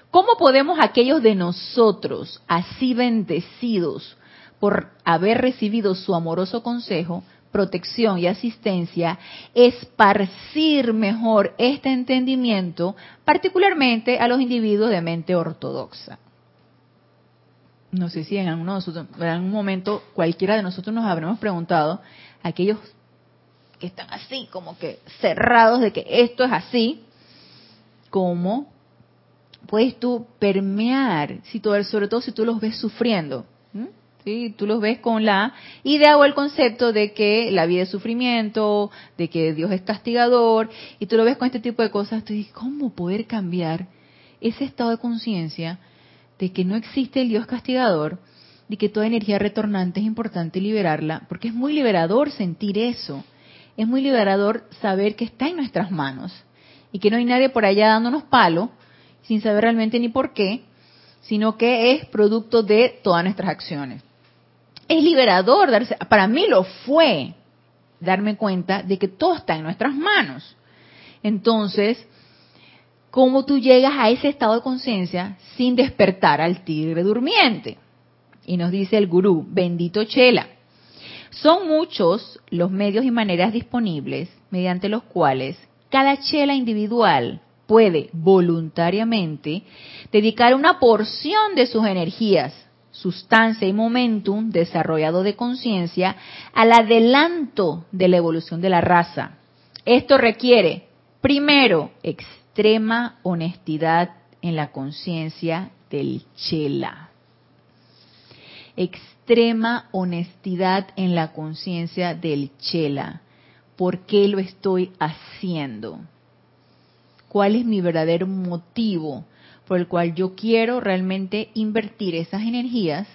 ¿Cómo podemos aquellos de nosotros, así bendecidos por haber recibido su amoroso consejo, protección y asistencia, esparcir mejor este entendimiento, particularmente a los individuos de mente ortodoxa? No sé si en algún, en algún momento cualquiera de nosotros nos habremos preguntado aquellos que están así, como que cerrados de que esto es así, ¿cómo puedes tú permear, si sobre todo si tú los ves sufriendo? ¿Sí? Tú los ves con la idea o el concepto de que la vida es sufrimiento, de que Dios es castigador, y tú lo ves con este tipo de cosas, tú dices, ¿cómo poder cambiar ese estado de conciencia de que no existe el Dios castigador? de que toda energía retornante es importante liberarla, porque es muy liberador sentir eso. Es muy liberador saber que está en nuestras manos y que no hay nadie por allá dándonos palo sin saber realmente ni por qué, sino que es producto de todas nuestras acciones. Es liberador darse, para mí lo fue darme cuenta de que todo está en nuestras manos. Entonces, ¿cómo tú llegas a ese estado de conciencia sin despertar al tigre durmiente? Y nos dice el gurú, bendito Chela. Son muchos los medios y maneras disponibles mediante los cuales cada chela individual puede voluntariamente dedicar una porción de sus energías, sustancia y momentum desarrollado de conciencia al adelanto de la evolución de la raza. Esto requiere, primero, extrema honestidad en la conciencia del chela extrema honestidad en la conciencia del chela. ¿Por qué lo estoy haciendo? ¿Cuál es mi verdadero motivo por el cual yo quiero realmente invertir esas energías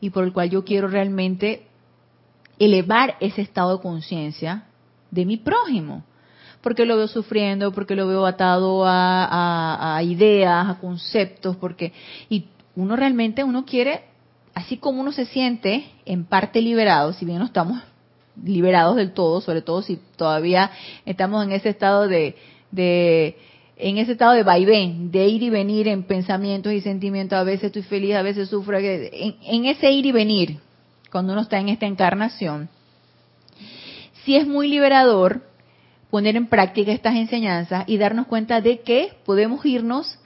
y por el cual yo quiero realmente elevar ese estado de conciencia de mi prójimo? porque lo veo sufriendo, porque lo veo atado a, a, ideas, a conceptos, porque y uno realmente uno quiere así como uno se siente en parte liberado, si bien no estamos liberados del todo, sobre todo si todavía estamos en ese estado de, en ese estado de vaivén, de ir y venir en pensamientos y sentimientos, a veces estoy feliz, a veces sufro, en, en ese ir y venir, cuando uno está en esta encarnación, sí es muy liberador poner en práctica estas enseñanzas y darnos cuenta de que podemos irnos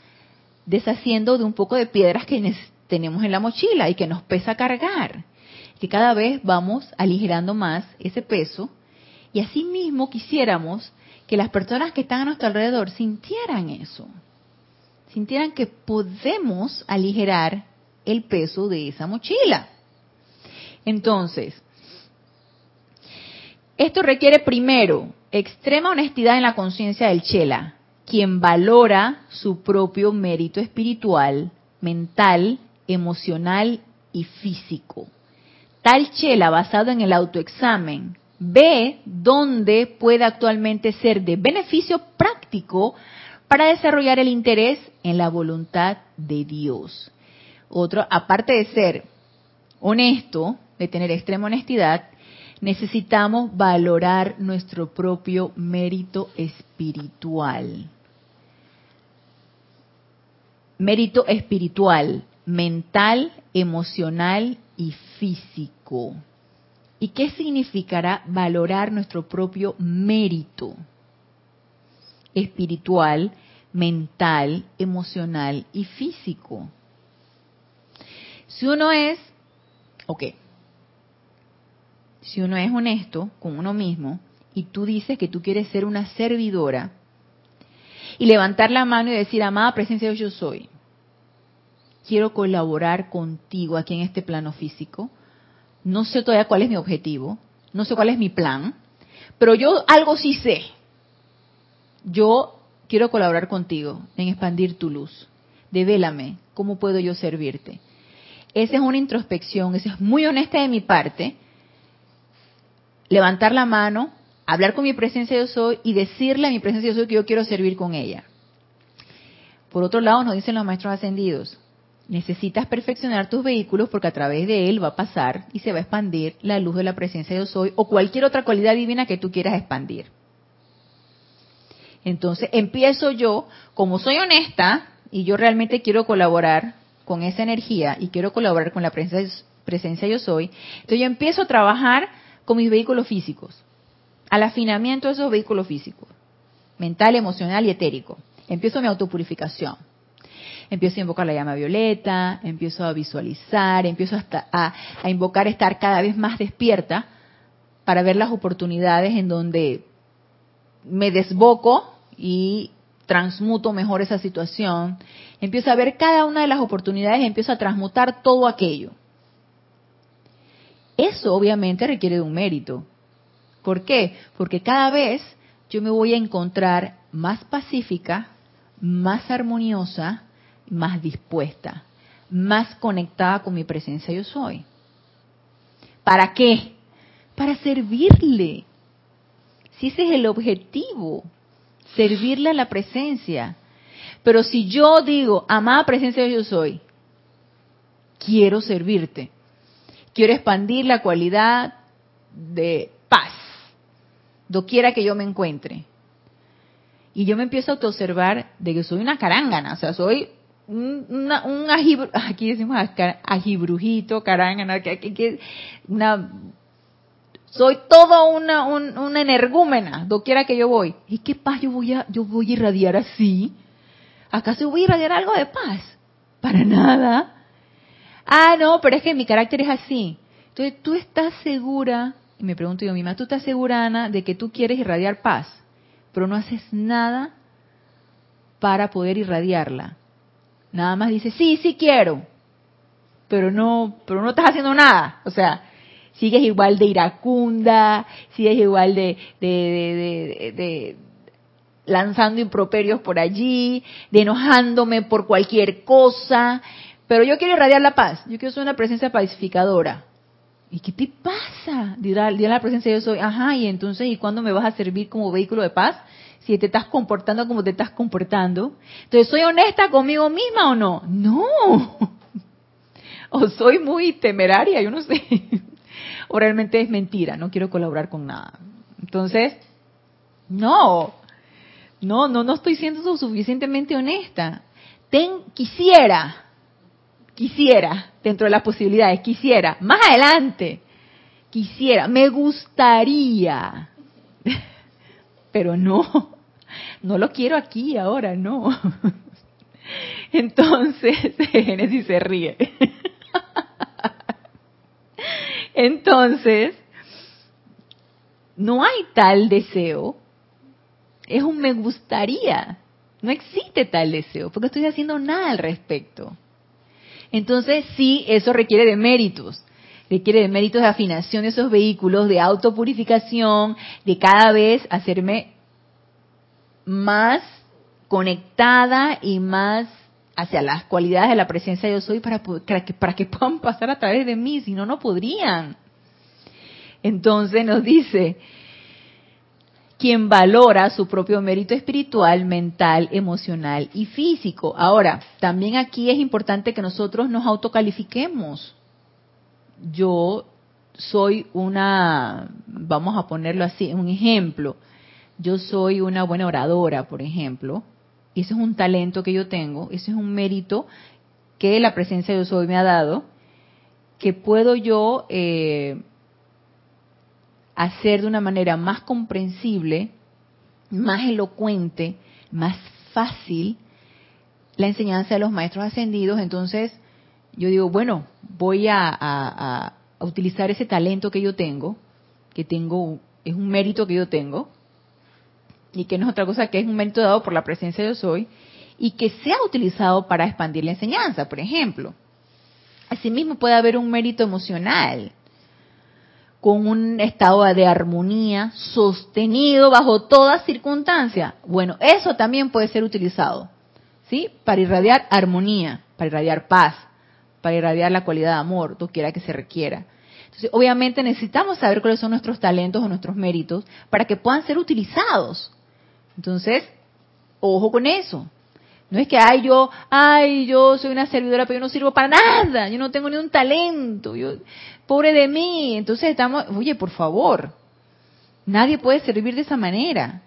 deshaciendo de un poco de piedras que tenemos en la mochila y que nos pesa cargar. Que cada vez vamos aligerando más ese peso y asimismo quisiéramos que las personas que están a nuestro alrededor sintieran eso. Sintieran que podemos aligerar el peso de esa mochila. Entonces, esto requiere primero extrema honestidad en la conciencia del Chela, quien valora su propio mérito espiritual, mental emocional y físico. Tal chela basado en el autoexamen ve dónde puede actualmente ser de beneficio práctico para desarrollar el interés en la voluntad de Dios. Otro, aparte de ser honesto, de tener extrema honestidad, necesitamos valorar nuestro propio mérito espiritual. Mérito espiritual, mental, emocional y físico. ¿Y qué significará valorar nuestro propio mérito espiritual, mental, emocional y físico? Si uno es, ok, si uno es honesto con uno mismo y tú dices que tú quieres ser una servidora y levantar la mano y decir, amada presencia de yo soy, quiero colaborar contigo aquí en este plano físico, no sé todavía cuál es mi objetivo, no sé cuál es mi plan, pero yo algo sí sé. Yo quiero colaborar contigo en expandir tu luz. Devélame, ¿cómo puedo yo servirte? Esa es una introspección, esa es muy honesta de mi parte. Levantar la mano, hablar con mi presencia yo soy y decirle a mi presencia yo soy que yo quiero servir con ella. Por otro lado, nos dicen los maestros ascendidos, necesitas perfeccionar tus vehículos porque a través de él va a pasar y se va a expandir la luz de la presencia yo soy o cualquier otra cualidad divina que tú quieras expandir. Entonces empiezo yo, como soy honesta y yo realmente quiero colaborar con esa energía y quiero colaborar con la presencia, presencia yo soy, entonces yo empiezo a trabajar con mis vehículos físicos, al afinamiento de esos vehículos físicos, mental, emocional y etérico. Empiezo mi autopurificación. Empiezo a invocar la llama violeta, empiezo a visualizar, empiezo hasta a, a invocar estar cada vez más despierta para ver las oportunidades en donde me desboco y transmuto mejor esa situación, empiezo a ver cada una de las oportunidades empiezo a transmutar todo aquello. Eso obviamente requiere de un mérito. ¿Por qué? Porque cada vez yo me voy a encontrar más pacífica, más armoniosa, más dispuesta, más conectada con mi presencia yo soy. ¿Para qué? Para servirle. Si ese es el objetivo, servirle a la presencia. Pero si yo digo, amada presencia yo soy, quiero servirte, quiero expandir la cualidad de paz, doquiera que yo me encuentre. Y yo me empiezo a autoobservar de que soy una carángana, o sea, soy un, un aquí decimos ajibrujito, que, una soy todo una, una energúmena, doquiera que yo voy. ¿Y qué paz yo voy a, yo voy a irradiar así? ¿Acaso voy a irradiar algo de paz? Para nada. Ah, no, pero es que mi carácter es así. Entonces, tú estás segura, y me pregunto yo misma, ¿tú estás segura, Ana, de que tú quieres irradiar paz, pero no haces nada para poder irradiarla? Nada más dices, sí, sí quiero, pero no, pero no estás haciendo nada. O sea, sigues igual de iracunda, sigues igual de, de, de, lanzando improperios por allí, de enojándome por cualquier cosa, pero yo quiero irradiar la paz, yo quiero ser una presencia pacificadora. ¿Y qué te pasa? Dirá, la presencia yo soy, ajá, y entonces, ¿y cuándo me vas a servir como vehículo de paz? Si te estás comportando como te estás comportando. Entonces, ¿soy honesta conmigo misma o no? No. (laughs) O soy muy temeraria, yo no sé (laughs) o realmente es mentira, no quiero colaborar con nada. Entonces, no, no, no, no estoy siendo suficientemente honesta. Ten, quisiera, quisiera, dentro de las posibilidades, quisiera, más adelante, quisiera, me gustaría, (laughs) pero no, no lo quiero aquí, ahora, no. Entonces, (laughs) Génesis se ríe. Entonces, no hay tal deseo. Es un me gustaría. No existe tal deseo, porque estoy haciendo nada al respecto. Entonces, sí, eso requiere de méritos. Requiere de méritos de afinación de esos vehículos, de autopurificación, de cada vez hacerme más conectada y más hacia las cualidades de la presencia yo soy para, que, para que puedan pasar a través de mí, si no, no podrían. Entonces nos dice, quien valora su propio mérito espiritual, mental, emocional y físico. Ahora, también aquí es importante que nosotros nos autocalifiquemos. Yo soy una, vamos a ponerlo así, un ejemplo, yo soy una buena oradora, por ejemplo, y ese es un talento que yo tengo, ese es un mérito que la presencia de yo soy me ha dado, que puedo yo eh, hacer de una manera más comprensible, más elocuente, más fácil la enseñanza de los maestros ascendidos, entonces yo digo, bueno, voy a, utilizar ese talento que yo tengo, que tengo, es un mérito que yo tengo, y que no es otra cosa que es un mérito dado por la presencia de yo soy, y que sea utilizado para expandir la enseñanza, por ejemplo. Asimismo puede haber un mérito emocional, con un estado de armonía sostenido bajo toda circunstancia. Bueno, eso también puede ser utilizado, ¿sí? Para irradiar armonía, para irradiar paz, para irradiar la cualidad de amor, quiera que se requiera. Entonces, obviamente necesitamos saber cuáles son nuestros talentos o nuestros méritos para que puedan ser utilizados. Entonces, ojo con eso. No es que, ay, yo, ay, yo soy una servidora, pero yo no sirvo para nada, yo no tengo ni un talento, yo, pobre de mí. Entonces estamos, oye, por favor, nadie puede servir de esa manera.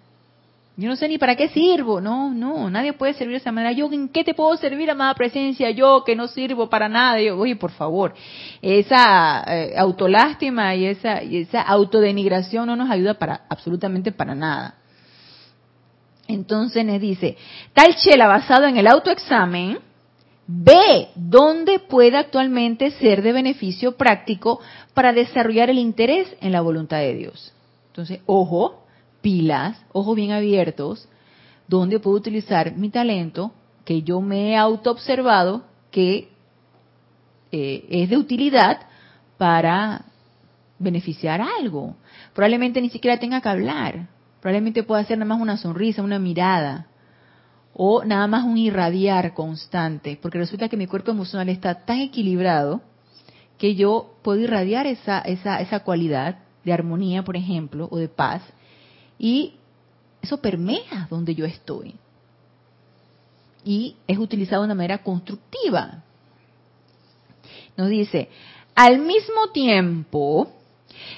Yo no sé ni para qué sirvo, no, no, nadie puede servir de esa manera. Yo, ¿en qué te puedo servir, amada presencia? Yo que no sirvo para nada. oye, por favor, esa eh, autolástima y esa, y esa autodenigración no nos ayuda para absolutamente para nada. Entonces nos dice, tal chela basado en el autoexamen, ve dónde puede actualmente ser de beneficio práctico para desarrollar el interés en la voluntad de Dios. Entonces, ojo, pilas, ojos bien abiertos, dónde puedo utilizar mi talento que yo me he autoobservado que eh, es de utilidad para beneficiar algo. Probablemente ni siquiera tenga que hablar, Probablemente pueda ser nada más una sonrisa, una mirada, o nada más un irradiar constante, porque resulta que mi cuerpo emocional está tan equilibrado que yo puedo irradiar esa, esa, esa cualidad de armonía, por ejemplo, o de paz, y eso permea donde yo estoy. Y es utilizado de una manera constructiva. Nos dice, al mismo tiempo,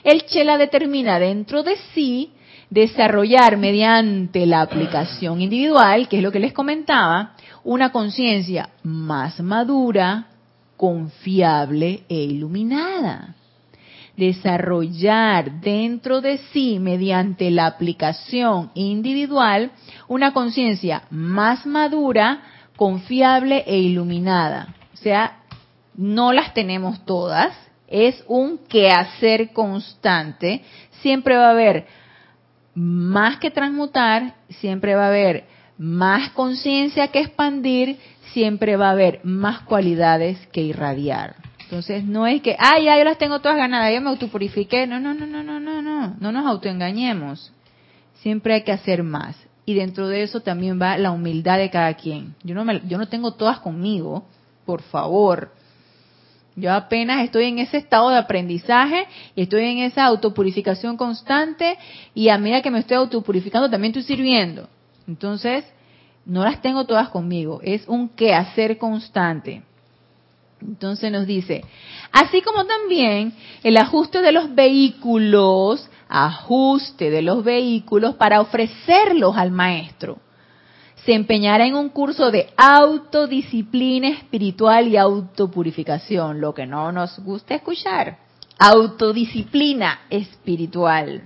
el Chela determina dentro de sí desarrollar mediante la aplicación individual, que es lo que les comentaba, una conciencia más madura, confiable e iluminada. Desarrollar dentro de sí, mediante la aplicación individual, una conciencia más madura, confiable e iluminada. O sea, no las tenemos todas, es un quehacer constante. Siempre va a haber más que transmutar, siempre va a haber más conciencia que expandir, siempre va a haber más cualidades que irradiar. Entonces no es que, ah, ya yo las tengo todas ganadas, ya me autopurifiqué. No, no, no, no, no, no, no, no nos autoengañemos. Siempre hay que hacer más. Y dentro de eso también va la humildad de cada quien. Yo no, me, yo no tengo todas conmigo, por favor. Yo apenas estoy en ese estado de aprendizaje y estoy en esa autopurificación constante y a medida que me estoy autopurificando también estoy sirviendo. Entonces, no las tengo todas conmigo, es un quehacer constante. Entonces nos dice, así como también el ajuste de los vehículos, ajuste de los vehículos para ofrecerlos al maestro se empeñara en un curso de autodisciplina espiritual y autopurificación, lo que no nos gusta escuchar. Autodisciplina espiritual.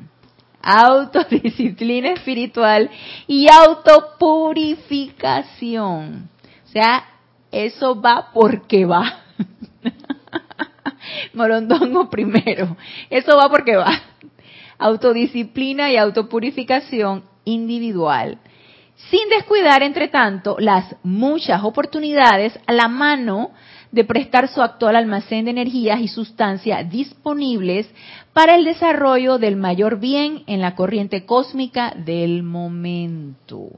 Autodisciplina espiritual y autopurificación. O sea, eso va porque va. (laughs) Morondongo primero. Eso va porque va. Autodisciplina y autopurificación individual sin descuidar, entre tanto, las muchas oportunidades a la mano de prestar su actual almacén de energías y sustancia disponibles para el desarrollo del mayor bien en la corriente cósmica del momento.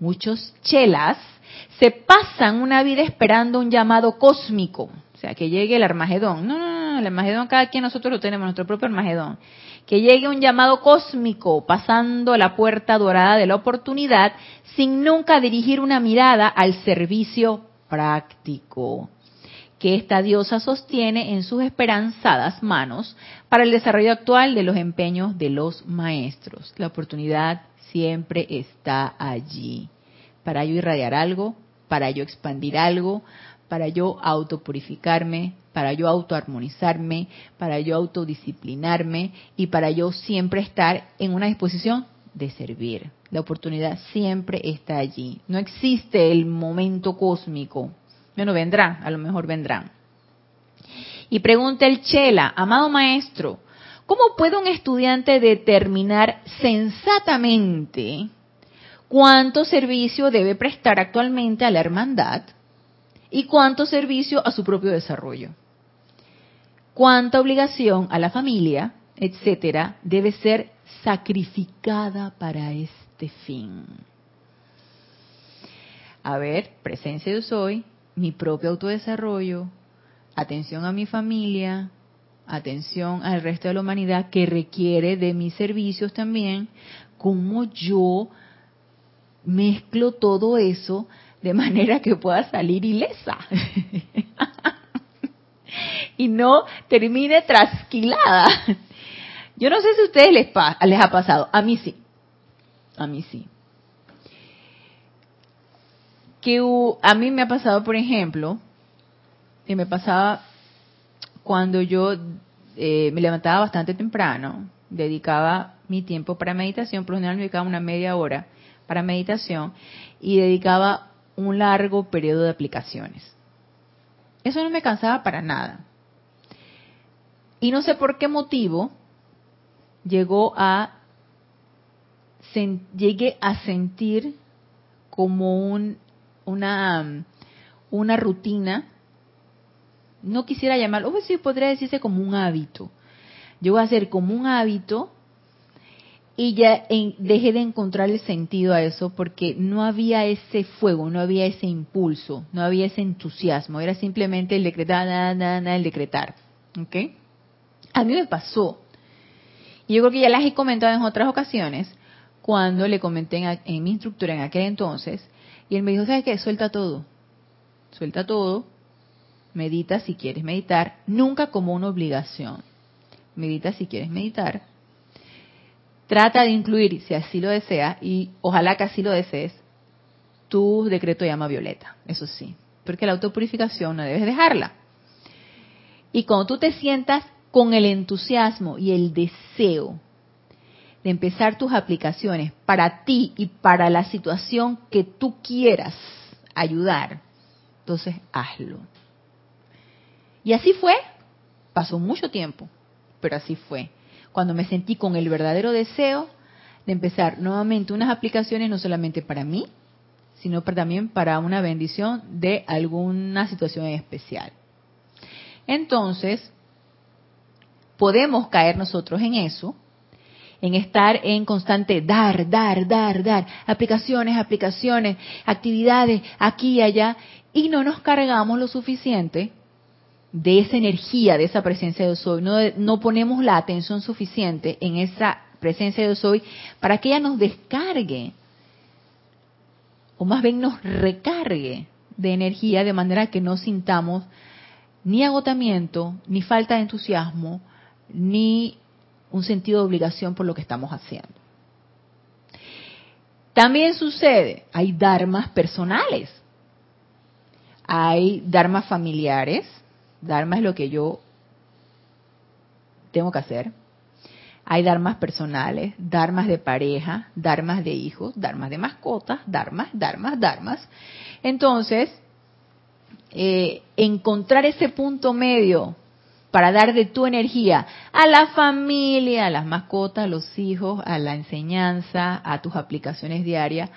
Muchos chelas se pasan una vida esperando un llamado cósmico, o sea, que llegue el Armagedón. No, no, no, el Armagedón cada quien nosotros lo tenemos, nuestro propio Armagedón que llegue un llamado cósmico pasando la puerta dorada de la oportunidad sin nunca dirigir una mirada al servicio práctico. que esta diosa sostiene en sus esperanzadas manos para el desarrollo actual de los empeños de los maestros. La oportunidad siempre está allí para yo irradiar algo, para yo expandir algo, para yo autopurificarme, para yo autoarmonizarme, para yo autodisciplinarme y para yo siempre estar en una disposición de servir. La oportunidad siempre está allí. No existe el momento cósmico. Bueno, vendrá, a lo mejor vendrán. Y pregunta el Chela, amado maestro, ¿cómo puede un estudiante determinar sensatamente cuánto servicio debe prestar actualmente a la hermandad y cuánto servicio a su propio desarrollo. Cuánta obligación a la familia, etcétera, debe ser sacrificada para este fin. A ver, presencia yo soy, mi propio autodesarrollo, atención a mi familia, atención al resto de la humanidad que requiere de mis servicios también, cómo yo mezclo todo eso de manera que pueda salir ilesa (laughs) y no termine trasquilada. Yo no sé si a ustedes les, les ha pasado, a mí sí, a mí sí. Que a mí me ha pasado, por ejemplo, que me pasaba cuando yo eh, me levantaba bastante temprano, dedicaba mi tiempo para meditación, por lo general me dedicaba una media hora para meditación y dedicaba un largo periodo de aplicaciones. Eso no me cansaba para nada. Y no sé por qué motivo llegó a llegué a sentir como un, una, una rutina, no quisiera llamarlo, o sí podría decirse como un hábito. Llegó a ser como un hábito y ya dejé de encontrar el sentido a eso porque no había ese fuego, no había ese impulso, no había ese entusiasmo, era simplemente el decretar, nada, nada, nada, el decretar. ¿Ok? A mí me pasó. Y yo creo que ya las he comentado en otras ocasiones, cuando le comenté en, mi instructora en aquel entonces, y él me dijo, ¿sabes qué? Suelta todo. Suelta todo, medita si quieres meditar, nunca como una obligación. Medita si quieres meditar, Trata de incluir, si así lo deseas, y ojalá que así lo desees, tu decreto llama violeta, eso sí, porque la autopurificación no debes dejarla. Y cuando tú te sientas con el entusiasmo y el deseo de empezar tus aplicaciones para ti y para la situación que tú quieras ayudar, entonces hazlo. Y así fue, pasó mucho tiempo, pero así fue cuando me sentí con el verdadero deseo de empezar nuevamente unas aplicaciones no solamente para mí, sino también para una bendición de alguna situación especial. Entonces, podemos caer nosotros en eso, en estar en constante dar, dar, dar, dar, aplicaciones, aplicaciones, actividades aquí y allá, y no nos cargamos lo suficiente de esa energía, de esa presencia de soy, no, no ponemos la atención suficiente en esa presencia de soy para que ella nos descargue, o más bien nos recargue de energía de manera que no sintamos ni agotamiento, ni falta de entusiasmo, ni un sentido de obligación por lo que estamos haciendo. También sucede, hay dharmas personales, hay dharmas familiares, Dharma es lo que yo tengo que hacer. Hay dharmas personales, dharmas de pareja, dharmas de hijos, dharmas de mascotas, dharmas, dharmas, dharmas. Entonces, eh, encontrar ese punto medio para dar de tu energía a la familia, a las mascotas, a los hijos, a la enseñanza, a tus aplicaciones diarias,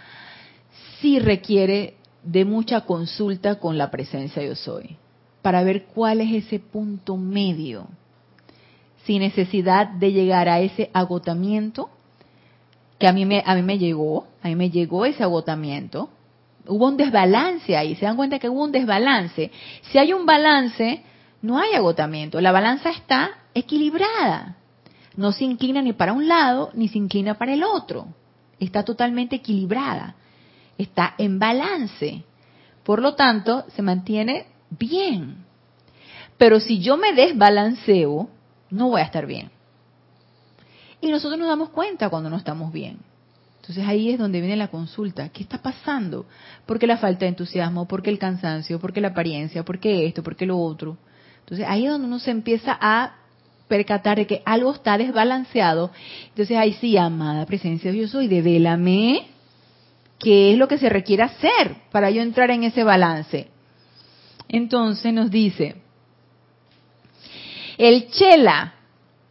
sí requiere de mucha consulta con la presencia yo soy para ver cuál es ese punto medio, sin necesidad de llegar a ese agotamiento que a mí me, a mí me llegó, a mí me llegó ese agotamiento. Hubo un desbalance ahí, se dan cuenta que hubo un desbalance. Si hay un balance, no hay agotamiento, la balanza está equilibrada. No se inclina ni para un lado ni se inclina para el otro. Está totalmente equilibrada. Está en balance. Por lo tanto, se mantiene bien. Pero si yo me desbalanceo, no voy a estar bien. Y nosotros nos damos cuenta cuando no estamos bien. Entonces ahí es donde viene la consulta. ¿Qué está pasando? ¿Por qué la falta de entusiasmo? ¿Por qué el cansancio? ¿Por qué la apariencia? ¿Por qué esto? ¿Por qué lo otro? Entonces ahí es donde uno se empieza a percatar de que algo está desbalanceado. Entonces ahí sí, amada presencia, yo soy, devélame qué es lo que se requiere hacer para yo entrar en ese balance. Entonces nos dice, el chela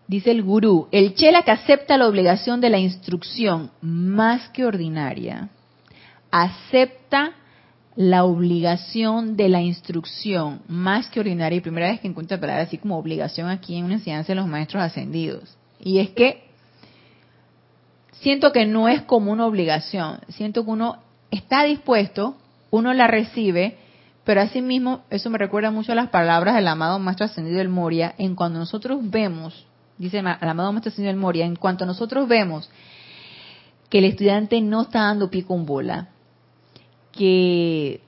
dice el gurú, el chela que acepta la obligación de la instrucción más que ordinaria, acepta la obligación de la instrucción más que ordinaria, y primera vez que encuentro palabra así como obligación aquí en una enseñanza de los maestros ascendidos. Y es que siento que no es como una obligación, siento que uno está dispuesto, uno la recibe, pero asimismo, eso me recuerda mucho a las palabras del amado Maestro Ascendido del Moria, en cuando nosotros vemos dice el amado Maestro Señor Moria, en cuanto nosotros vemos que el estudiante no está dando pico en bola, que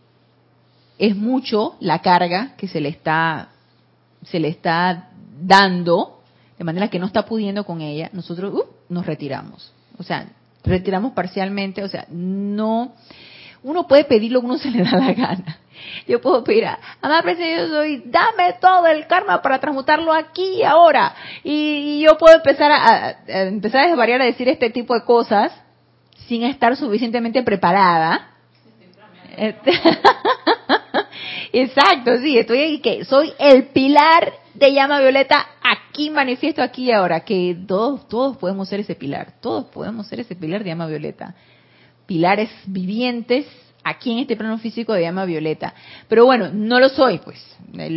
es mucho la carga que se le está se le está dando de manera que no está pudiendo con ella, nosotros uh, nos retiramos. O sea, retiramos parcialmente, o sea, no uno puede pedir lo que uno se le da la gana. Yo puedo pedir, amada presencia, yo soy, dame todo el karma para transmutarlo aquí y ahora. Y, yo puedo empezar a, empezar a desvariar a decir este tipo de cosas sin estar suficientemente preparada. (laughs) Exacto, sí, estoy ahí que soy el pilar de llama violeta aquí manifiesto aquí y ahora que todos todos podemos ser ese pilar, todos podemos ser ese pilar de llama violeta. Pilares vivientes aquí en este plano físico de llama violeta. Pero bueno, no lo soy, pues. Eh,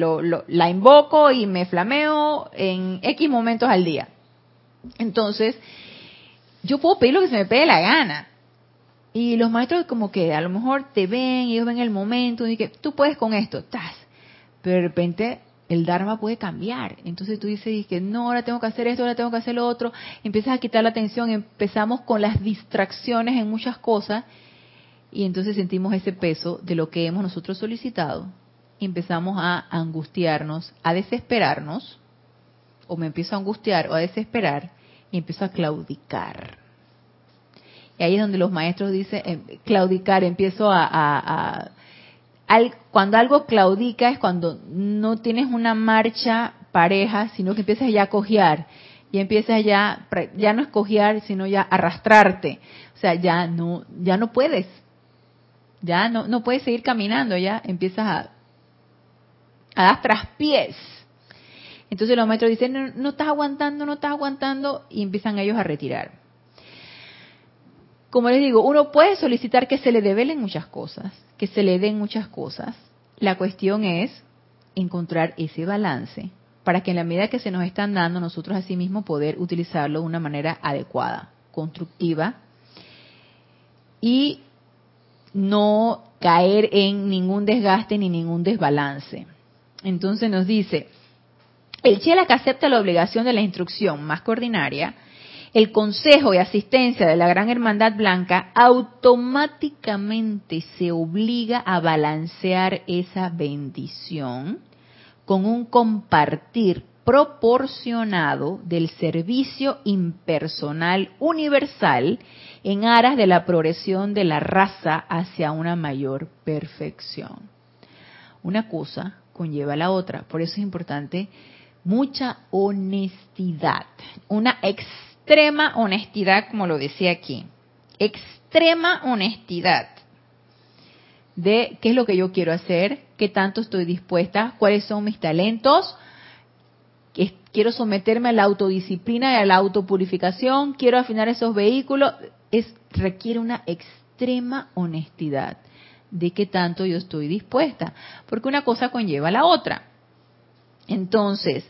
la invoco y me flameo en X momentos al día. Entonces, yo puedo pedir lo que se me pegue la gana. Y los maestros como que a lo mejor te ven, ellos ven el momento y que tú puedes con esto, estás. Pero de repente el Dharma puede cambiar. Entonces tú dices que no, ahora tengo que hacer esto, ahora tengo que hacer lo otro. Empiezas a quitar la atención, empezamos con las distracciones en muchas cosas y entonces sentimos ese peso de lo que hemos nosotros solicitado empezamos a angustiarnos, a desesperarnos, o me empiezo a angustiar o a desesperar y empiezo a claudicar. Y ahí es donde los maestros dicen, eh, claudicar, empiezo a, cuando algo claudica es cuando no tienes una marcha pareja, sino que empiezas ya a cojear y empiezas ya, ya no es cojear, sino ya arrastrarte. O sea, ya no, ya no puedes, ya no, no puedes seguir caminando, ya empiezas a, a dar traspiés. Entonces los maestros dicen, no, no estás aguantando, no estás aguantando, y empiezan ellos a retirar. Como les digo, uno puede solicitar que se le develen muchas cosas, que se le den muchas cosas. La cuestión es encontrar ese balance para que en la medida que se nos están dando, nosotros asimismo poder utilizarlo de una manera adecuada, constructiva y no caer en ningún desgaste ni ningún desbalance. Entonces nos dice, el Chela que acepta la obligación de la instrucción más que ordinaria, el consejo y asistencia de la Gran Hermandad Blanca automáticamente se obliga a balancear esa bendición con un compartir proporcionado del servicio impersonal universal en aras de la progresión de la raza hacia una mayor perfección. Una cosa conlleva la otra, por eso es importante mucha honestidad, una extrema honestidad, como lo decía aquí, extrema honestidad de qué es lo que yo quiero hacer, qué tanto estoy dispuesta, cuáles son mis talentos, quiero someterme a la autodisciplina y a la autopurificación, quiero afinar esos vehículos, es requiere una extrema honestidad de qué tanto yo estoy dispuesta, porque una cosa conlleva a la otra. Entonces,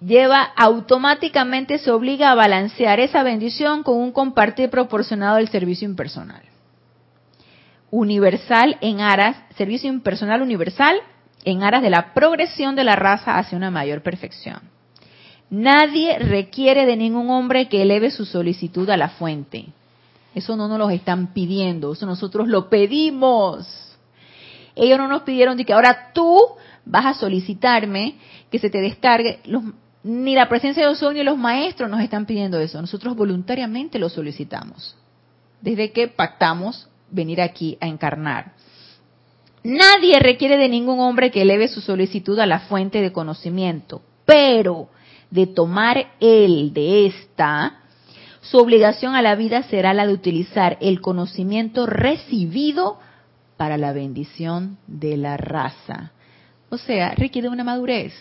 lleva automáticamente se obliga a balancear esa bendición con un compartir proporcionado del servicio impersonal. Universal en aras, servicio impersonal universal en aras de la progresión de la raza hacia una mayor perfección. Nadie requiere de ningún hombre que eleve su solicitud a la fuente. Eso no nos lo están pidiendo, eso nosotros lo pedimos. Ellos no nos pidieron de que ahora tú vas a solicitarme que se te descargue. Ni la presencia de los ni los maestros nos están pidiendo eso. Nosotros voluntariamente lo solicitamos. Desde que pactamos venir aquí a encarnar. Nadie requiere de ningún hombre que eleve su solicitud a la fuente de conocimiento, pero de tomar él de esta, su obligación a la vida será la de utilizar el conocimiento recibido para la bendición de la raza. O sea, requiere una madurez.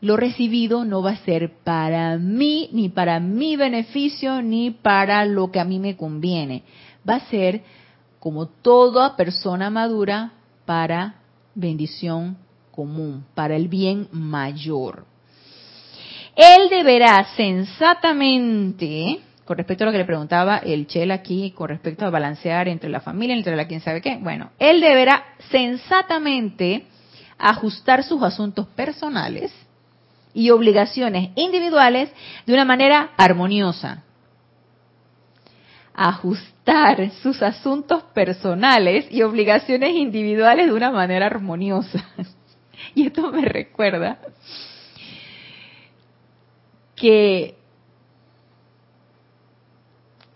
Lo recibido no va a ser para mí, ni para mi beneficio, ni para lo que a mí me conviene. Va a ser, como toda persona madura, para bendición común, para el bien mayor. Él deberá sensatamente con respecto a lo que le preguntaba el Chel aquí, con respecto a balancear entre la familia, entre la quien sabe qué, bueno, él deberá sensatamente ajustar sus asuntos personales y obligaciones individuales de una manera armoniosa. Ajustar sus asuntos personales y obligaciones individuales de una manera armoniosa. (laughs) Y esto me recuerda que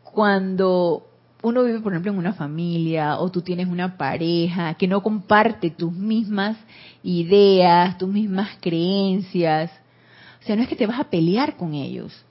cuando uno vive, por ejemplo, en una familia o tú tienes una pareja que no comparte tus mismas ideas, tus mismas creencias, o sea, no es que te vas a pelear con ellos.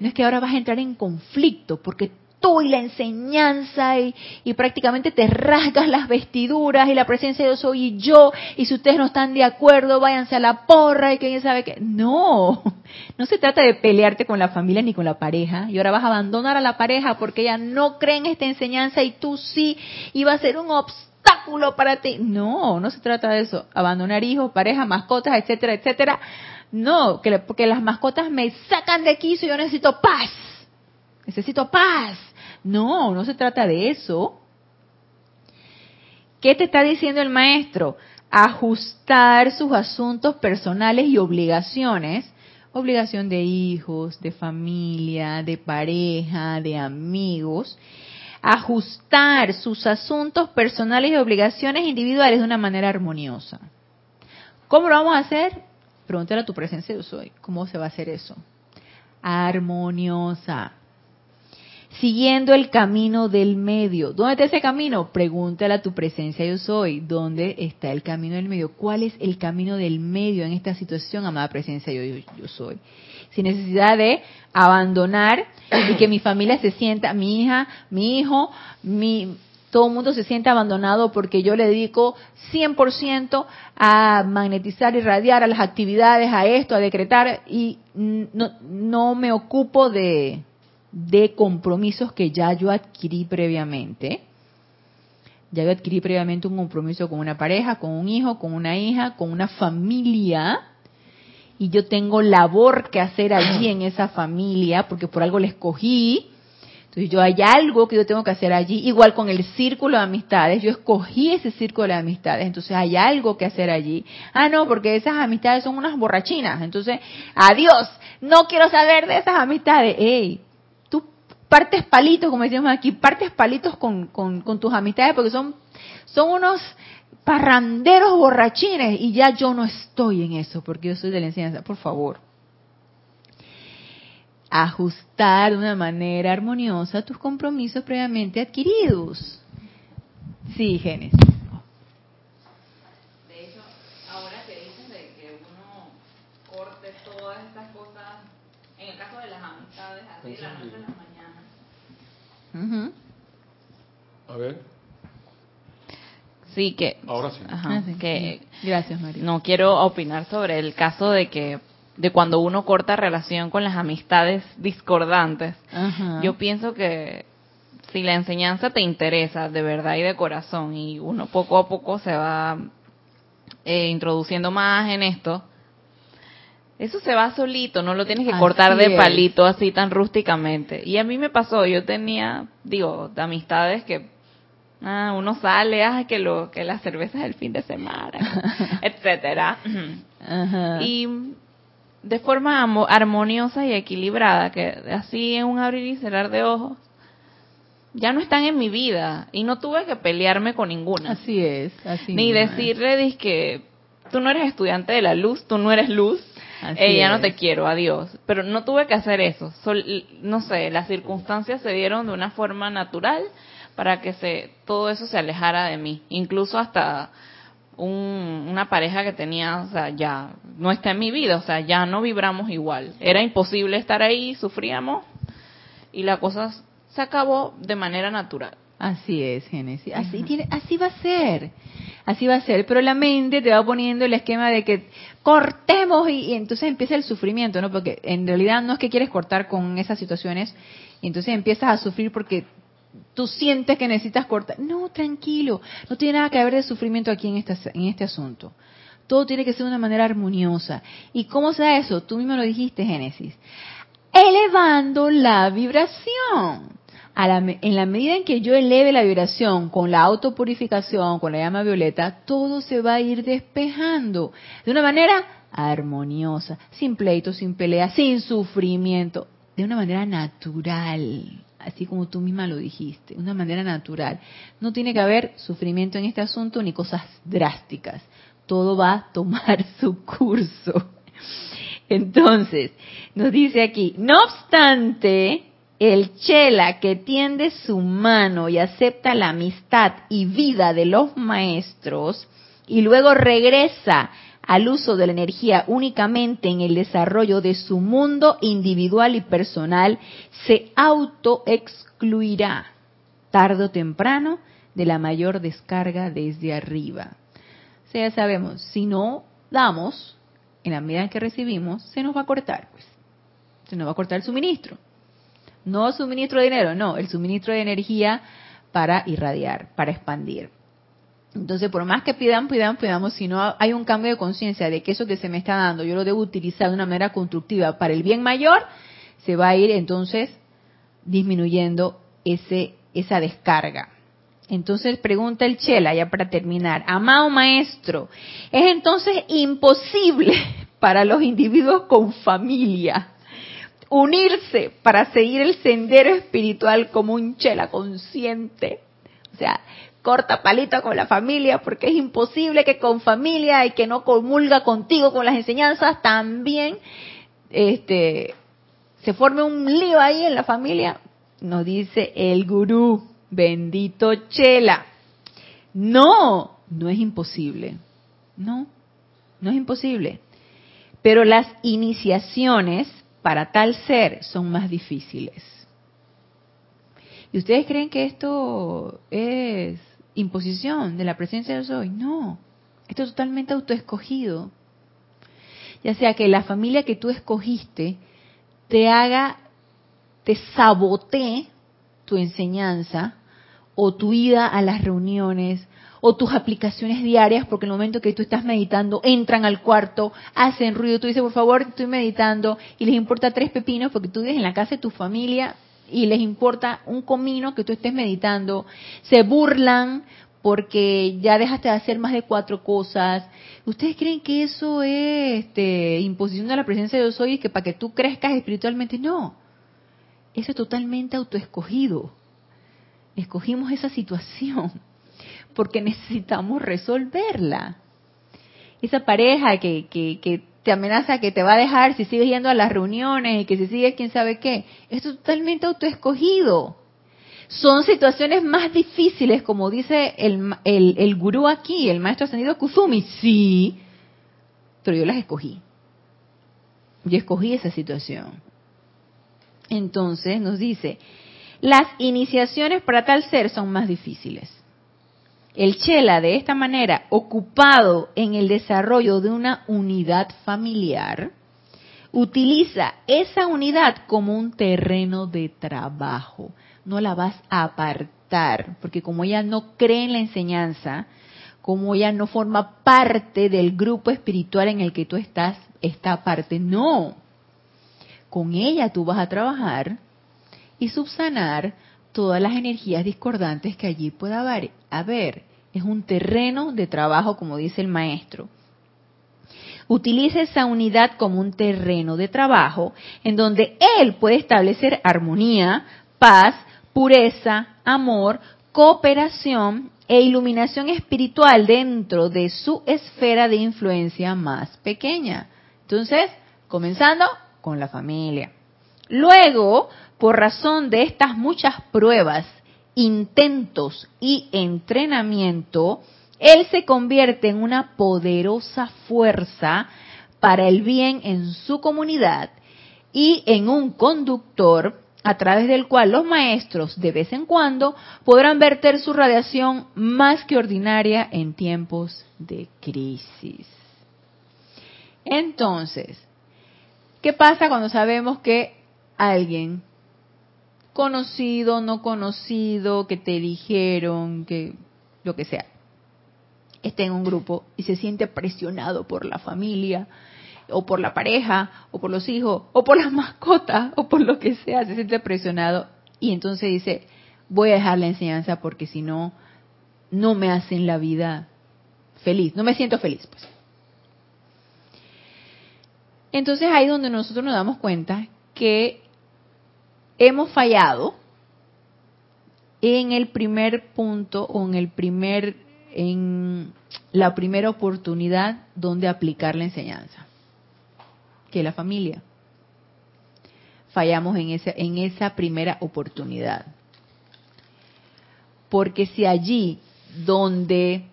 No es que ahora vas a entrar en conflicto porque tú y la enseñanza y, prácticamente te rasgas las vestiduras y la presencia de Dios soy y yo y si ustedes no están de acuerdo váyanse a la porra y quién sabe qué. No, (laughs) no se trata de pelearte con la familia ni con la pareja y ahora vas a abandonar a la pareja porque ella no cree en esta enseñanza y tú sí y va a ser un obstáculo para ti. No, no se trata de eso. Abandonar hijos, pareja, mascotas, etcétera, etcétera. No, que, porque las mascotas me sacan de y yo necesito paz. Necesito paz. No, no se trata de eso. ¿Qué te está diciendo el maestro? Ajustar sus asuntos personales y obligaciones, obligación de hijos, de familia, de pareja, de amigos, ajustar sus asuntos personales y obligaciones individuales de una manera armoniosa. ¿Cómo lo vamos a hacer? Pregúntale a tu presencia de hoy. ¿Cómo se va a hacer eso? Armoniosa siguiendo el camino del medio. ¿Dónde está ese camino? Pregúntale a tu presencia yo soy. ¿Dónde está el camino del medio? ¿Cuál es el camino del medio en esta situación, amada presencia yo, yo, soy? Sin necesidad de abandonar y que mi familia se sienta, mi hija, mi hijo, mi, todo el mundo se sienta abandonado porque yo le dedico 100% a magnetizar y radiar a las actividades, a esto, a decretar y no, no me ocupo de, de compromisos que ya yo adquirí previamente. Ya yo adquirí previamente un compromiso con una pareja, con un hijo, con una hija, con una familia. Y yo tengo labor que hacer allí en esa familia, porque por algo la escogí. Entonces yo hay algo que yo tengo que hacer allí, igual con el círculo de amistades, yo escogí ese círculo de amistades, entonces hay algo que hacer allí. Ah, no, porque esas amistades son unas borrachinas, entonces, adiós, no quiero saber de esas amistades. Ey, partes palitos, como decíamos aquí, partes palitos con, tus amistades, porque son, son unos parranderos borrachines y ya yo no estoy en eso, porque yo soy de la enseñanza, por favor. Ajustar de una manera armoniosa tus compromisos previamente adquiridos. Sí, Genes. De hecho, ahora que dices de que uno corte todas estas cosas, en el caso de las amistades, así la noche la a ver. Sí, que. Ahora sí. Ah, que Gracias, María. No quiero opinar sobre el caso de que de cuando uno corta relación con las amistades discordantes. Yo pienso que si la enseñanza te interesa de verdad y de corazón y uno poco a poco se va eh, introduciendo más en esto, eso se va solito, no lo tienes que cortar de palito así tan rústicamente. Y a mí me pasó, yo tenía, digo, de amistades que ah, uno sale, ah, que lo que las cervezas del fin de semana, (laughs) etcétera. Y de forma armoniosa y equilibrada, que así en un abrir y cerrar de ojos, ya no están en mi vida y no tuve que pelearme con ninguna. Así es, así Ni decirle que tú no eres estudiante de la luz, tú no eres luz, ya no te quiero, adiós. Pero no tuve que hacer eso. no sé, las circunstancias se dieron de una forma natural para que se todo eso se alejara de mí. Incluso hasta una pareja que tenía, o sea, ya no está en mi vida, o sea, ya no vibramos igual. Era imposible estar ahí, sufríamos y la cosa se acabó de manera natural. Así es, Génesis. Así, tiene, así va a ser. Así va a ser. Pero la mente te va poniendo el esquema de que cortemos y, entonces empieza el sufrimiento, ¿no? Porque en realidad no es que quieres cortar con esas situaciones y entonces empiezas a sufrir porque tú sientes que necesitas cortar. No, tranquilo. No tiene nada que ver de sufrimiento aquí en este, en este asunto. Todo tiene que ser de una manera armoniosa. ¿Y cómo se da eso? Tú mismo lo dijiste, Génesis. Elevando la vibración en la medida en que yo eleve la vibración con la autopurificación, con la llama violeta, todo se va a ir despejando de una manera armoniosa, sin pleito, sin pelea, sin sufrimiento, de una manera natural, así como tú misma lo dijiste, de una manera natural. No tiene que haber sufrimiento en este asunto ni cosas drásticas. Todo va a tomar (laughs) su curso. Entonces, nos dice aquí, no obstante, el chela que tiende su mano y acepta la amistad y vida de los maestros y luego regresa al uso de la energía únicamente en el desarrollo de su mundo individual y personal, se autoexcluirá tarde o temprano de la mayor descarga desde arriba. O sea, ya sabemos, si no damos, en la medida en que recibimos, se nos va a cortar, pues. Se nos va a cortar el suministro. No suministro de dinero, no, el suministro de energía para irradiar, para expandir. Entonces, por más que pidan, pidan, pidamos, si no hay un cambio de conciencia de que eso que se me está dando, yo lo debo utilizar de una manera constructiva para el bien mayor, se va a ir entonces disminuyendo ese, esa descarga. Entonces pregunta el Chela, ya para terminar, amado maestro, ¿es entonces imposible (laughs) para los individuos con familia unirse para seguir el sendero espiritual como un chela consciente. O sea, corta palito con la familia porque es imposible que con familia y que no comulga contigo con las enseñanzas también este se forme un lío ahí en la familia. Nos dice el gurú, bendito chela. No, no es imposible. No, no es imposible. Pero las iniciaciones para tal ser son más difíciles. ¿Y ustedes creen que esto es imposición de la presencia de Dios No, esto es totalmente autoescogido. Ya sea que la familia que tú escogiste te haga, te sabotee tu enseñanza o tu ida a las reuniones o tus aplicaciones diarias, porque en el momento que tú estás meditando, entran al cuarto, hacen ruido, tú dices, por favor, estoy meditando, y les importa tres pepinos porque tú vives en la casa de tu familia y les importa un comino que tú estés meditando, se burlan porque ya dejaste de hacer más de cuatro cosas. ¿Ustedes creen que eso es este, imposición de la presencia de Dios hoy y que para que tú crezcas espiritualmente? No. Eso es totalmente autoescogido. Escogimos esa situación porque necesitamos resolverla. Esa pareja que, que, te amenaza que te va a dejar si sigues yendo a las reuniones y que si sigues quién sabe qué, es totalmente autoescogido. Son situaciones más difíciles, como dice el, el, el gurú aquí, el maestro ascendido Kusumi, sí, pero yo las escogí. Yo escogí esa situación. Entonces nos dice, las iniciaciones para tal ser son más difíciles. El Chela, de esta manera, ocupado en el desarrollo de una unidad familiar, utiliza esa unidad como un terreno de trabajo. No la vas a apartar, porque como ella no cree en la enseñanza, como ella no forma parte del grupo espiritual en el que tú estás, esta parte no. Con ella tú vas a trabajar y subsanar todas las energías discordantes que allí pueda haber. Es un terreno de trabajo, como dice el maestro. Utiliza esa unidad como un terreno de trabajo en donde él puede establecer armonía, paz, pureza, amor, cooperación e iluminación espiritual dentro de su esfera de influencia más pequeña. Entonces, comenzando con la familia. Luego, por razón de estas muchas pruebas, intentos y entrenamiento, él se convierte en una poderosa fuerza para el bien en su comunidad y en un conductor a través del cual los maestros de vez en cuando podrán verter su radiación más que ordinaria en tiempos de crisis. Entonces, ¿qué pasa cuando sabemos que alguien conocido, no conocido, que te dijeron, que lo que sea, está en un grupo y se siente presionado por la familia, o por la pareja, o por los hijos, o por las (laughs) mascotas, o por lo que sea, se siente presionado y entonces dice, voy a dejar la enseñanza porque si no, no me hacen la vida feliz, no me siento feliz. Pues. Entonces ahí donde nosotros nos damos cuenta que hemos fallado en el primer punto o en el primer en la primera oportunidad donde aplicar la enseñanza, que es la familia. Fallamos en esa, en esa primera oportunidad. Porque si allí donde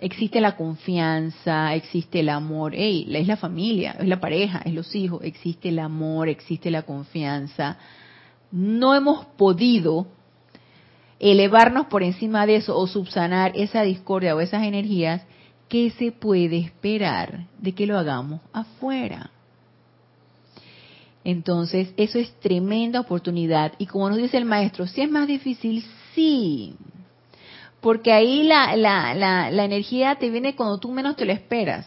existe la confianza, existe el amor, hey, es la familia, es la pareja, es los hijos, existe el amor, existe la confianza, no hemos podido elevarnos por encima de eso o subsanar esa discordia o esas energías, ¿qué se puede esperar de que lo hagamos afuera? Entonces, eso es tremenda oportunidad. Y como nos dice el maestro, si es más difícil, sí. Porque ahí la, la, la, la energía te viene cuando tú menos te lo esperas.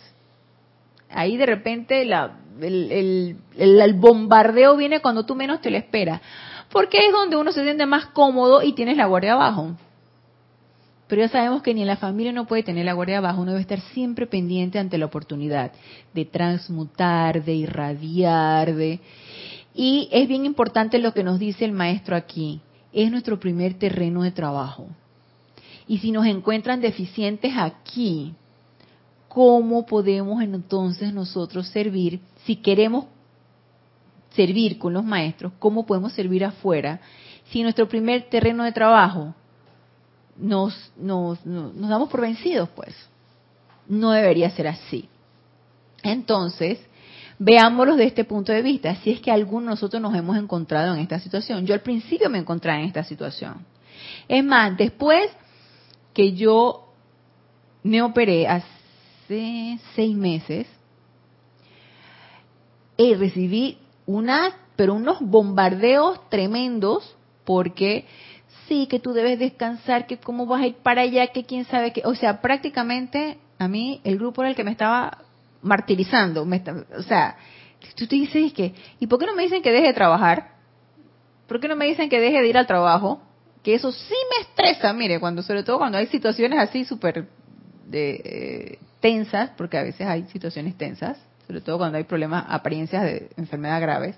Ahí de repente la, el, el, el, bombardeo viene cuando tú menos te lo esperas porque es donde uno se siente más cómodo y tienes la guardia abajo. Pero ya sabemos que ni en la familia uno puede tener la guardia abajo, uno debe estar siempre pendiente ante la oportunidad de transmutar, de irradiar, de... Y es bien importante lo que nos dice el maestro aquí, es nuestro primer terreno de trabajo. Y si nos encuentran deficientes aquí, ¿cómo podemos entonces nosotros servir si queremos servir con los maestros, cómo podemos servir afuera, si nuestro primer terreno de trabajo nos, nos, nos, damos por vencidos, pues. No debería ser así. Entonces, veámoslo desde este punto de vista, si es que algunos de nosotros nos hemos encontrado en esta situación. Yo al principio me encontraba en esta situación. Es más, después que yo me operé hace seis meses, y recibí unas, pero unos bombardeos tremendos porque sí, que tú debes descansar, que cómo vas a ir para allá, que quién sabe qué. O sea, prácticamente a mí el grupo era el que me estaba martirizando. Me o sea, tú te dices que, ¿y por qué no me dicen que deje de trabajar? ¿Por qué no me dicen que deje de ir al trabajo? Que eso sí me estresa, mire, cuando sobre todo cuando hay situaciones así súper eh, tensas, porque a veces hay situaciones tensas, sobre todo cuando hay problemas, apariencias de enfermedad graves.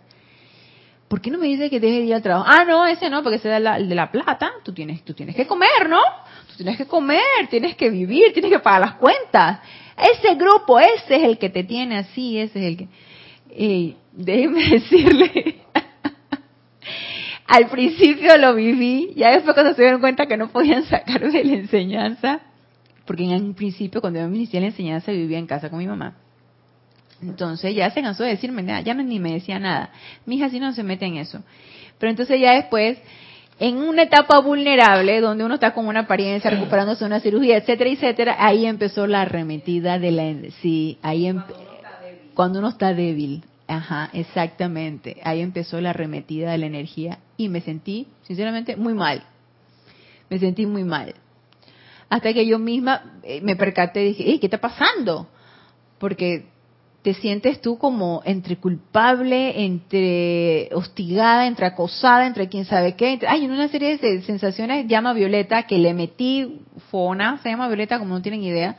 ¿Por qué no me dice que deje de ir al trabajo? Ah, no, ese no, porque ese es el de la plata. Tú tienes, tú tienes que comer, ¿no? Tú tienes que comer, tienes que vivir, tienes que pagar las cuentas. Ese grupo, ese es el que te tiene así, ese es el que... Eh, déjeme (laughs) decirle, al principio lo viví, ya después cuando se dieron cuenta que no podían sacarme de la enseñanza, porque en un principio cuando yo me inicié la enseñanza vivía en casa con mi mamá. Entonces ya se cansó de decirme nada, ya no, ni me decía nada. Mi hija sí no se mete en eso. Pero entonces ya después, en una etapa vulnerable, donde uno está con una apariencia, recuperándose de una cirugía, etcétera, etcétera, ahí empezó la arremetida de la... Sí, ahí em, cuando uno está débil. Ajá, exactamente. Ahí empezó la arremetida de la energía y me sentí, sinceramente, muy mal. Me sentí muy mal. Hasta que yo misma eh, me percaté y dije, ¿qué está pasando? Porque te sientes tú como entre culpable, entre hostigada, entre acosada, entre quién sabe qué. hay una serie de sensaciones, llama Violeta, que le metí fona, se llama Violeta como no tienen idea,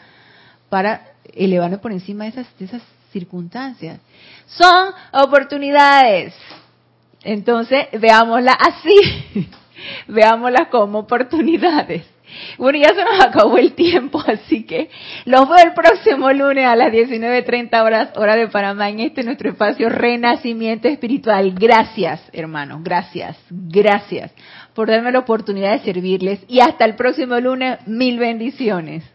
para elevarme por encima de esas, de esas circunstancias. Son oportunidades. Entonces, veámosla así. (laughs) veámoslas como oportunidades. Bueno, ya se nos acabó el tiempo, (laughs) así que los veo el próximo lunes a las 19.30 horas, hora de Panamá, en este nuestro espacio Renacimiento Espiritual. Gracias, hermanos, gracias, gracias por darme la oportunidad de servirles y hasta el próximo lunes, mil bendiciones.